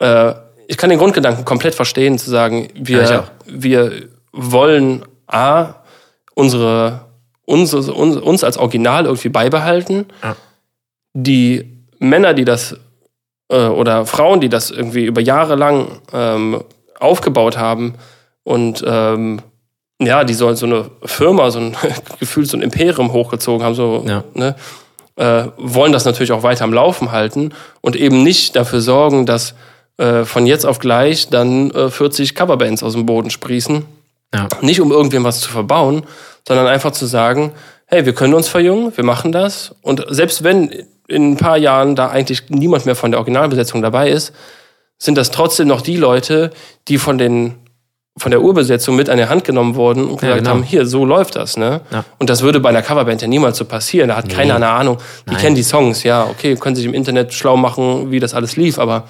Äh, ich kann den Grundgedanken komplett verstehen, zu sagen, Ja, wir, wir wollen A, unsere, unsere, uns, uns als Original irgendwie beibehalten. Ja. Die Männer, die das äh, oder Frauen, die das irgendwie über Jahre lang ähm, aufgebaut haben und ähm, ja, die so, so eine Firma, so ein gefühlt so ein Imperium hochgezogen haben, so, Ja. ne, äh, wollen das natürlich auch weiter am Laufen halten und eben nicht dafür sorgen, dass äh, von jetzt auf gleich dann äh, 40 Coverbands aus dem Boden sprießen. Ja. Nicht um irgendwem was zu verbauen, sondern einfach zu sagen, hey, wir können uns verjüngen, wir machen das. Und selbst wenn in ein paar Jahren da eigentlich niemand mehr von der Originalbesetzung dabei ist, sind das trotzdem noch die Leute, die von den von der Urbesetzung mit an die Hand genommen wurden und gesagt genau. haben, hier, so läuft das, ne? Ja. Und das würde bei einer Coverband ja niemals so passieren. Da hat keiner eine Ahnung. Die Nein. kennen die Songs, ja, okay, können sich im Internet schlau machen, wie das alles lief, aber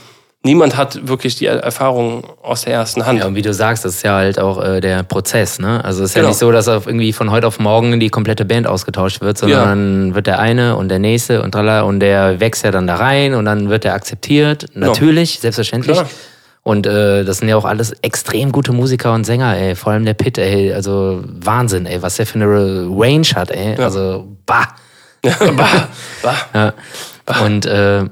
niemand hat wirklich die Erfahrung aus der ersten Hand. Ja, und wie du sagst, das ist ja halt auch äh, der Prozess, ne? Also es ist ja Genau. nicht so, dass auf irgendwie von heute auf morgen die komplette Band ausgetauscht wird, sondern Ja. dann wird der eine und der nächste und tralala und der wächst ja dann da rein und dann wird er akzeptiert. Natürlich, selbstverständlich. Klar. Und äh, das sind ja auch alles extrem gute Musiker und Sänger, ey. Vor allem der Pitt, ey. Also Wahnsinn, ey, was der für eine Range hat, ey. Also, bah. bah, bah. Ja. Und äh,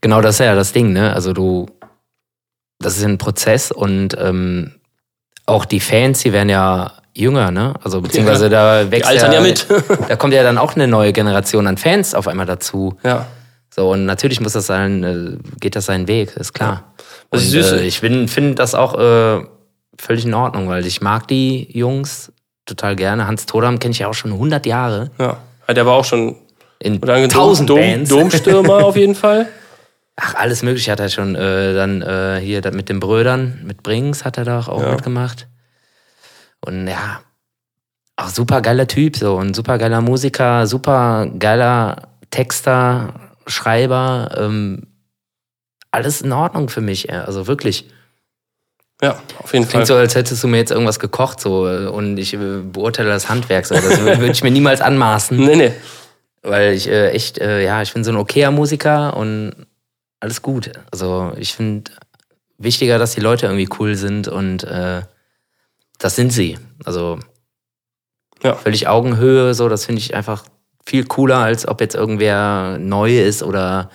genau das ist ja das Ding, ne? Also du, das ist ein Prozess und ähm, auch die Fans, die werden ja jünger, ne? Also beziehungsweise da wächst altern ja mit. da kommt ja dann auch eine neue Generation an Fans auf einmal dazu. Ja. So und natürlich muss das sein, äh, geht das seinen Weg, ist klar. Das Und, ist süß. Äh, ich finde das auch äh, völlig in Ordnung, weil ich mag die Jungs total gerne. Hans Todam kenne ich ja auch schon 100 Jahre Ja. Ja, Der war auch schon in tausend Dom, Bands. Domstürmer auf jeden Fall. Ach, alles mögliche hat er schon. Äh, dann äh, hier mit den Brödern, mit Brings hat er da auch Ja. mitgemacht. Und ja, auch super geiler Typ so und super geiler Musiker, super geiler Texter, Schreiber. Ähm, alles in Ordnung für mich, also wirklich. Ja, auf jeden Fall. Klingt so, als hättest du mir jetzt irgendwas gekocht so äh, und ich äh, beurteile das Handwerk so. Das wür- würde ich mir niemals anmaßen. Nee, nee. Weil ich äh, echt, äh, ja, ich bin so ein okayer Musiker und alles gut. Also ich finde wichtiger, dass die Leute irgendwie cool sind und äh, das sind sie. Also Ja. völlig Augenhöhe, so, das finde ich einfach viel cooler, als ob jetzt irgendwer neu ist oder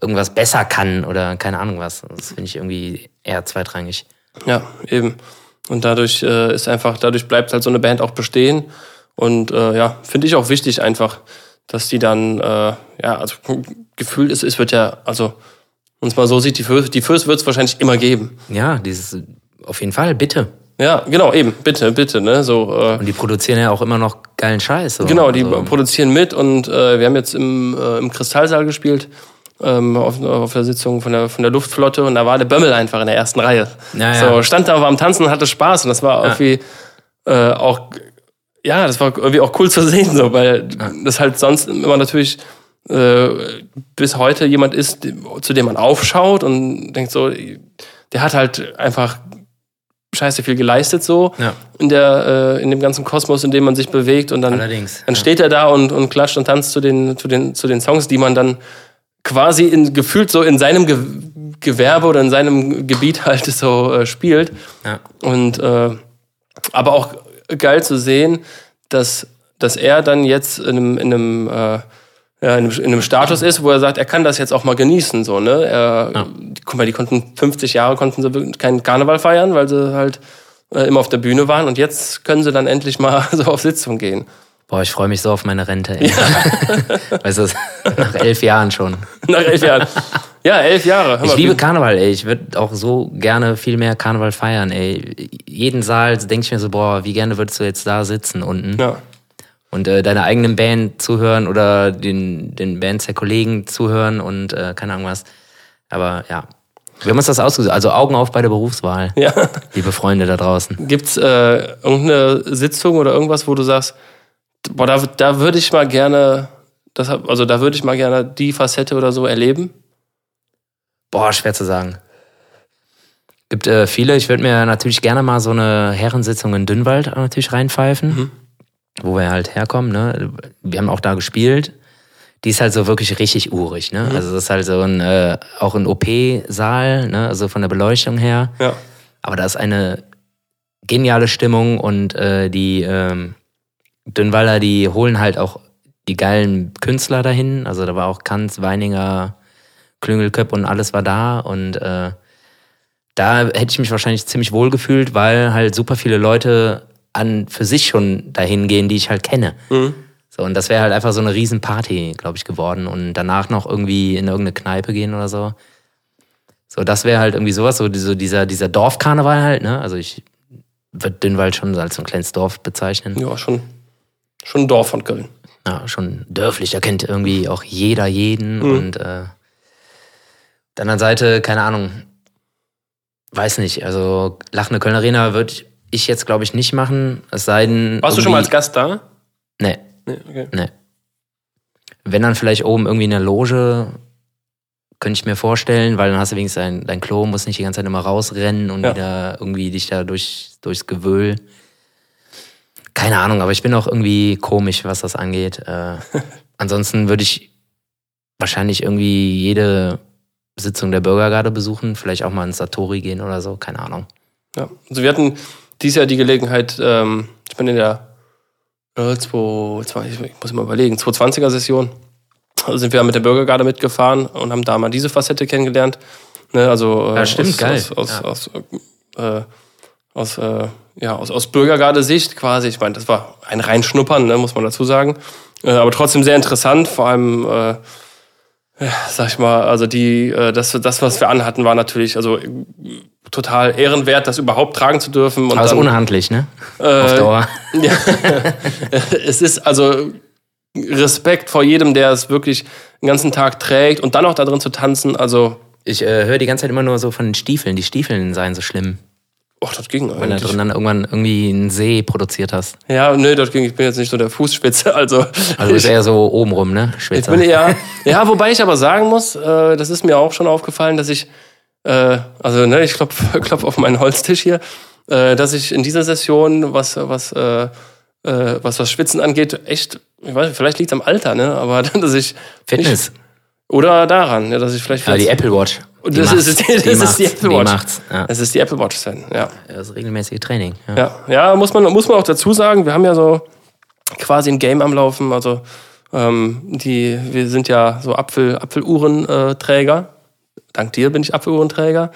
irgendwas besser kann oder keine Ahnung was. Das finde ich irgendwie eher zweitrangig. Ja, eben. Und dadurch äh, ist einfach, dadurch bleibt halt so eine Band auch bestehen. Und äh, ja, finde ich auch wichtig einfach, dass die dann, äh, ja, also gefühlt ist, es wird ja, also, es mal so sieht, die Föß, die Föß wird es wahrscheinlich immer geben. Ja, dieses auf jeden Fall, bitte. Ja, genau, eben, bitte, bitte, ne? So, äh, Und die produzieren ja auch immer noch geilen Scheiß. So. Genau, die also, produzieren mit und äh, wir haben jetzt im, äh, im Kristallsaal gespielt, ähm, auf, auf der Sitzung von der, von der Luftflotte und da war der Bömmel einfach in der ersten Reihe. Ja, ja. So, stand da, war am Tanzen und hatte Spaß und das war Ja. irgendwie äh, auch, ja, das war irgendwie auch cool zu sehen, so, weil das halt sonst immer natürlich äh, bis heute jemand ist, zu dem man aufschaut und denkt so, der hat halt einfach scheiße viel geleistet so Ja. in der äh, in dem ganzen Kosmos, in dem man sich bewegt und dann Allerdings. dann steht er da und, und klatscht und tanzt zu den, zu, den, zu den Songs, die man dann quasi in, gefühlt so in seinem Ge Gewerbe oder in seinem Gebiet halt so äh, spielt. Ja. Und äh, aber auch geil zu sehen, dass, dass er dann jetzt in einem, in einem äh, ja, in einem, in einem Status ist, wo er sagt, er kann das jetzt auch mal genießen, so, ne? Er, Ja. Guck mal, die konnten 50 Jahre konnten sie keinen Karneval feiern, weil sie halt äh, immer auf der Bühne waren und jetzt können sie dann endlich mal so auf Sitzung gehen. Boah, ich freue mich so auf meine Rente. Ey. weißt du, nach elf Jahren schon. Nach elf Jahren. Ja, elf Jahre. Ich liebe Karneval, ey. Ich würde auch so gerne viel mehr Karneval feiern, ey. Jeden Saal denke ich mir so, boah, wie gerne würdest du jetzt da sitzen unten Ja. Und äh, deiner eigenen Band zuhören oder den, den Bands der Kollegen zuhören und äh, keine Ahnung was. Aber ja, wir haben uns das ausgesucht. Also Augen auf bei der Berufswahl, ja. liebe Freunde da draußen. Gibt's äh, irgendeine Sitzung oder irgendwas, wo du sagst, boah, da, da würde ich mal gerne, das, also da würde ich mal gerne die Facette oder so erleben? Boah, schwer zu sagen. Gibt äh, viele. Ich würde mir natürlich gerne mal so eine Herrensitzung in Dünnwald natürlich reinpfeifen, wo wir halt herkommen. Ne? Wir haben auch da gespielt. Die ist halt so wirklich richtig urig. Ne? Also das ist halt so ein äh, auch ein OP-Saal, ne? also von der Beleuchtung her. Ja. Aber da ist eine geniale Stimmung und äh, die ähm, Dünnwalder, die holen halt auch die geilen Künstler dahin. Also da war auch Kanz, Weininger, Klüngelköpp und alles war da und äh, da hätte ich mich wahrscheinlich ziemlich wohl gefühlt, weil halt super viele Leute an für sich schon dahin gehen, die ich halt kenne. So, und das wäre halt einfach so eine Riesenparty, glaube ich, geworden. Und danach noch irgendwie in irgendeine Kneipe gehen oder so. So, das wäre halt irgendwie sowas, so, so dieser, dieser Dorfkarneval halt, ne? Also ich würde Dünnwald schon als so ein kleines Dorf bezeichnen. Ja, schon, schon ein Dorf von Köln. Ja, schon dörflich, da kennt irgendwie auch jeder jeden. Und äh, der anderen Seite, keine Ahnung, weiß nicht, also Lachende Köln Arena würde ich jetzt, glaube ich, nicht machen, es sei denn. Warst du schon mal als Gast da? Nee, Nee, okay. nee. Wenn dann vielleicht oben irgendwie in der Loge, könnte ich mir vorstellen, weil dann hast du wenigstens dein, dein Klo, musst nicht die ganze Zeit immer rausrennen und Ja. wieder irgendwie dich da durch, durchs Gewöhl. Keine Ahnung, aber ich bin auch irgendwie komisch, was das angeht. Äh, ansonsten würde ich wahrscheinlich irgendwie jede Sitzung der Bürgergarde besuchen, vielleicht auch mal ins Satori gehen oder so, keine Ahnung. Ja. Also wir hatten dieses Jahr die Gelegenheit, ähm, ich bin in der äh, 2, 2, ich muss mal überlegen, 220er Session, also sind wir mit der Bürgergarde mitgefahren und haben da mal diese Facette kennengelernt. Ne, also äh, Ja, stimmt, aus, geil. aus, aus, Ja. aus, äh, aus, äh, ja, aus, aus Bürgergarde-Sicht quasi. Ich meine, das war ein Reinschnuppern, ne, muss man dazu sagen. Äh, aber trotzdem sehr interessant, vor allem äh, ja, sag ich mal, also die, äh, das, das, was wir anhatten, war natürlich also total ehrenwert, das überhaupt tragen zu dürfen. Und ist dann, unhandlich, ne? Auf äh, Dauer. ja, es ist also Respekt vor jedem, der es wirklich den ganzen Tag trägt und dann auch da drin zu tanzen. Also, Ich äh, höre die ganze Zeit immer nur so von den Stiefeln. Die Stiefeln seien so schlimm, oh, das ging eigentlich. drin dann irgendwann irgendwie einen See produziert hast. Ja, nö, das ging. Ich bin jetzt nicht so der Fußspitze, also. Also ist ich, eher so obenrum, ne? ich Schwitzer. bin eher, ja, wobei ich aber sagen muss, äh, das ist mir auch schon aufgefallen, dass ich, äh, also ne, ich klopf, klopf auf meinen Holztisch hier, äh, dass ich in dieser Session, was, was, äh, äh, was was Schwitzen angeht, echt, ich weiß, nicht, vielleicht liegt es am Alter, ne, aber dass ich Fitness. oder daran, ja, dass ich vielleicht Ja, die Apple Watch. Und das ist- das ist die macht's, Apple Watch. Die macht's. Ja. es ist die Apple Watch sein, ja. Das ist regelmäßige Training. Ja. Ja, ja muss, man, muss man auch dazu sagen, wir haben ja so quasi ein Game am Laufen. Also ähm, die, wir sind ja so Apfel, Apfeluhrenträger. Dank dir bin ich Apfeluhrenträger.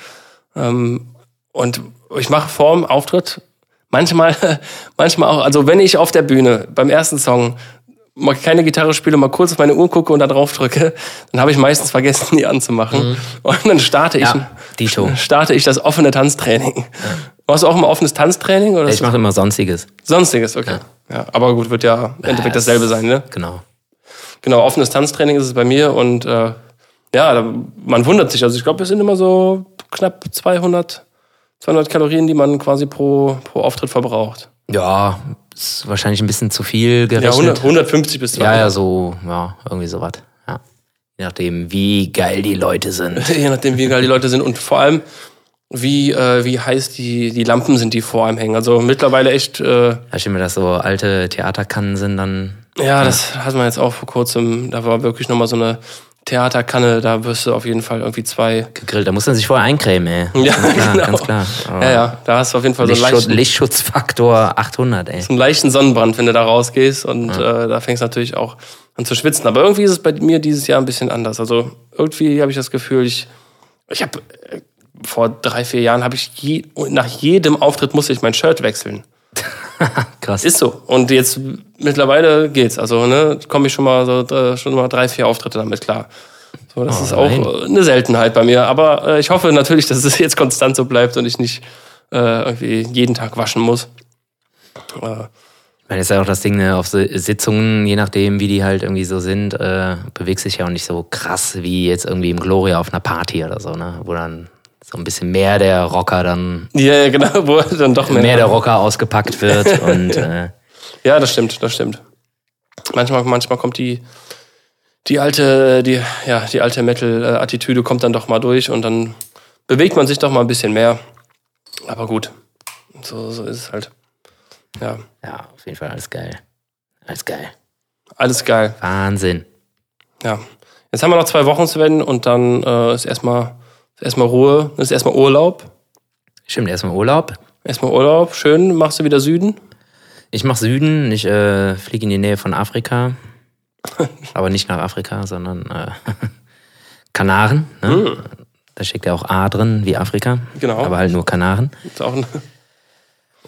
Ähm, und ich mache vorm Auftritt manchmal, manchmal auch, also wenn ich auf der Bühne beim ersten Song mal keine Gitarre spiele, mal kurz auf meine Uhr gucke und da drauf drücke, dann habe ich meistens vergessen, die anzumachen. Und dann starte ich, Mhm. Ja, Dito. starte ich das offene Tanztraining. Machst du auch immer offenes Tanztraining? Oder Ich mache immer Sonstiges. Sonstiges, okay. Ja. aber gut, wird ja im Endeffekt dasselbe sein, ne? Genau. Genau, offenes Tanztraining ist es bei mir und äh, ja, man wundert sich. Also ich glaube, es sind immer so knapp 200, 200 Kalorien, die man quasi pro, pro Auftritt verbraucht. Ja, ist wahrscheinlich ein bisschen zu viel Ja, gerechnet. 100, 150 bis 200. Ja, ja, so, ja, irgendwie sowas. Ja. Je nachdem, wie geil die Leute sind. Je nachdem, wie geil die Leute sind und vor allem, wie, äh, wie heiß die, die Lampen sind, die vor einem hängen. Also mittlerweile echt, äh, Da stelle mir das so alte Theaterkannen sind dann. ja, das hat man jetzt auch vor kurzem, da war wirklich nochmal so eine Theaterkanne, da wirst du auf jeden Fall irgendwie zwei. gegrillt. Da muss man sich vorher eincremen, ey. Ja, ganz klar, genau. ganz klar. Aber Ja, ja, da hast du auf jeden Fall so einen Lichtschutz, leichten, Lichtschutzfaktor 800, ey. einen leichten Sonnenbrand, wenn du da rausgehst und äh, da fängst du natürlich auch an zu schwitzen. Aber irgendwie ist es bei mir dieses Jahr ein bisschen anders. Also irgendwie habe ich das Gefühl, ich, ich habe vor drei, vier Jahren habe ich je, nach jedem Auftritt musste ich mein Shirt wechseln. Krass. Ist so. Und jetzt mittlerweile geht's. Also, ne, komme ich schon mal so schon mal drei, vier Auftritte damit klar. So, das Oh, ist auch nein. äh, eine Seltenheit bei mir. Aber äh, ich hoffe natürlich, dass es jetzt konstant so bleibt und ich nicht äh, irgendwie jeden Tag waschen muss. Äh, Ich meine, das ist ja auch das Ding, ne, auf Sitzungen, je nachdem, wie die halt irgendwie so sind, äh, bewegst dich ja auch nicht so krass wie jetzt irgendwie im Gloria auf einer Party oder so, ne? Wo dann so ein bisschen mehr der Rocker dann, ja, ja, genau, wo dann doch mehr. mehr der Rocker ausgepackt wird und äh, Ja, das stimmt, das stimmt. Manchmal, manchmal kommt die, die alte, die, ja, die alte Metal-Attitüde kommt dann doch mal durch und dann bewegt man sich doch mal ein bisschen mehr. Aber gut, so, so ist es halt. Ja, ja, auf jeden Fall alles geil. Alles geil. alles geil. Wahnsinn. Ja. Jetzt haben wir noch zwei Wochen, Sven, und dann äh, ist erstmal erstmal Ruhe, ist erstmal Urlaub. Stimmt, erstmal Urlaub. Erstmal Urlaub, schön, machst du wieder Süden. Ich mache Süden, ich äh, fliege in die Nähe von Afrika. Aber nicht nach Afrika, sondern äh, Kanaren. Ne? Da steckt ja auch A drin, wie Afrika. Genau. Aber halt nur Kanaren. Ist auch ein,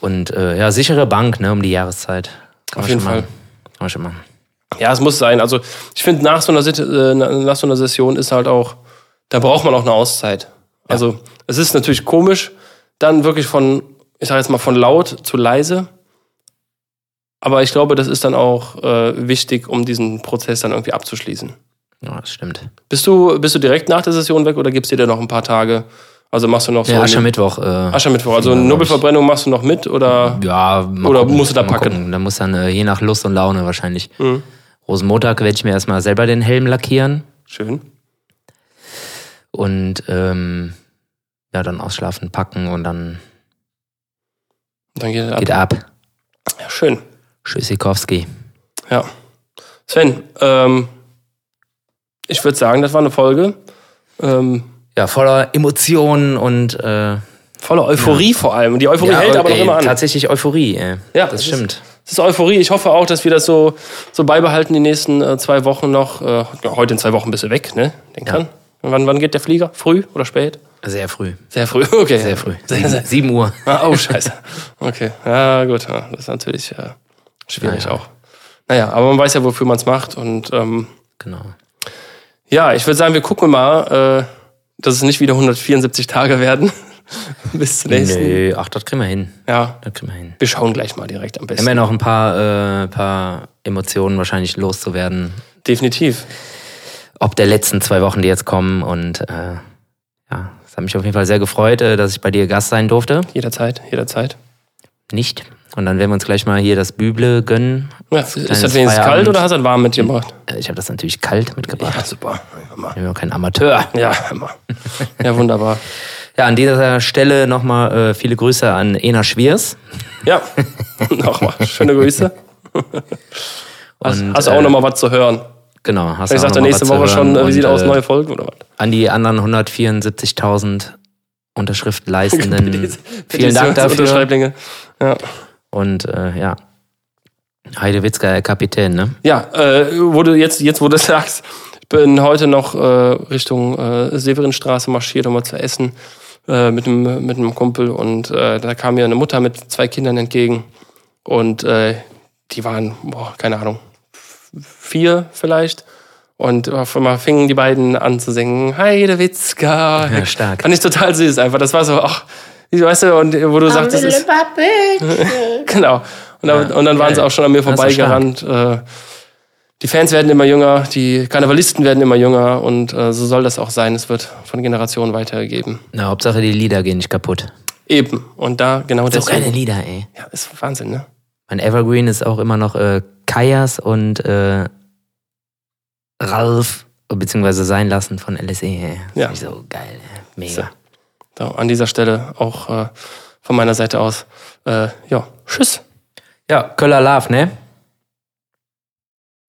Und äh, ja, sichere Bank, ne, um die Jahreszeit. Kann Auf man jeden schon Fall. Machen. Kann man schon machen. Ja, es muss sein. Also ich finde, nach, so einer äh, nach so einer Session ist halt auch, da braucht man auch eine Auszeit. Also es ist natürlich komisch, dann wirklich von, ich sage jetzt mal, von laut zu leise. Aber ich glaube, das ist dann auch äh, wichtig, um diesen Prozess dann irgendwie abzuschließen. Ja, das stimmt. Bist du, bist du direkt nach der Session weg oder gibst du dir noch ein paar Tage? Also machst du noch so Ja, Aschermittwoch. Äh, Aschermittwoch. Also Ja. Nobelverbrennung machst du noch mit oder? ja, Oder gucken, musst du da packen? gucken. Da muss dann äh, je nach Lust und Laune wahrscheinlich. Mhm. Rosenmontag werde ich mir erstmal selber den Helm lackieren Schön. Und ähm, ja, dann ausschlafen, packen und dann Dann geht es ab. geht ab. Ja, schön. Tschüssikowski. Ja. Sven, ähm, ich würde sagen, das war eine Folge. Ähm, Ja, voller Emotionen und äh, voller Euphorie vor allem. Und die Euphorie ja, hält aber noch ey, immer an. Tatsächlich Euphorie, ey. Ja, das stimmt. Es ist Euphorie. Ich hoffe auch, dass wir das so, so beibehalten die nächsten äh, zwei Wochen noch. Äh, ja, heute in zwei Wochen bist du weg, ne? Denk Ja. dran. Wann, wann geht der Flieger? Früh oder spät? Sehr früh. Sehr früh, okay. Sehr früh. Sehr, Sieben, sehr, sieben Uhr. Ah, oh, scheiße. Okay, ja gut. Das ist natürlich äh, schwierig Naja. auch. Naja, aber man weiß ja, wofür man es macht. Und ähm, Genau. ja, ich würde sagen, wir gucken mal, äh, dass es nicht wieder 174 Tage werden. Bis zum nächsten. Nö, ach, das kriegen wir hin. Ja, Das kriegen wir hin. wir schauen gleich mal direkt am Wir haben besten. ja noch ein paar, äh, paar Emotionen wahrscheinlich loszuwerden. Definitiv. Ob der letzten zwei Wochen, die jetzt kommen. Und äh, ja, es hat mich auf jeden Fall sehr gefreut, äh, dass ich bei dir Gast sein durfte. Jederzeit, jederzeit. Nicht. Und dann werden wir uns gleich mal hier das Büble gönnen. Ja, ist das wenigstens kalt oder hast du das warm mitgebracht? Äh, Ich habe das natürlich kalt mitgebracht. Ja, super. Hammer. Ich bin ja kein Amateur. Ja, Hammer. Ja, wunderbar. Ja, an dieser Stelle nochmal äh, viele Grüße an Ena Schwiers. Ja, nochmal. Schöne Grüße. Hast, Und, hast du auch äh, noch mal was zu hören? Genau, hast Ich noch mal nächste Woche schon, äh, wie sieht aus, äh, neue Folgen oder was? An die anderen 174.000 Unterschriftleistenden. Vielen Dank dafür. Ja, Und äh, ja, Heidewitzka, der Kapitän, ne? ja äh, du jetzt, jetzt wo du das sagst, ich bin heute noch äh, Richtung äh, Severinstraße marschiert, um mal zu essen äh, mit, einem, mit einem Kumpel. Und äh, da kam mir eine Mutter mit zwei Kindern entgegen. Und äh, die waren, boah, keine Ahnung, vier vielleicht. Und auf einmal fingen die beiden an zu singen, Heidewitzka. Ja, stark. Fand ich total süß einfach. Das war so, ach, weißt du, und wo du sagst, das ist, genau. Und dann, und dann waren sie auch schon an mir Das vorbeigerannt. Äh, die Fans werden immer jünger, die Karnevalisten werden immer jünger und äh, so soll das auch sein. Es wird von Generationen weitergegeben. Na, Hauptsache die Lieder gehen nicht kaputt. Eben. Und da genau So geile deswegen. Lieder, ey. Ja, ist Wahnsinn, ne? Mein Evergreen ist auch immer noch äh, Kajas und äh, Ralf, beziehungsweise sein lassen von LSE. Ey. Ja. So geil, mega. So. So, an dieser Stelle auch äh, von meiner Seite aus. Äh, ja, tschüss. Ja, Köller Love, ne?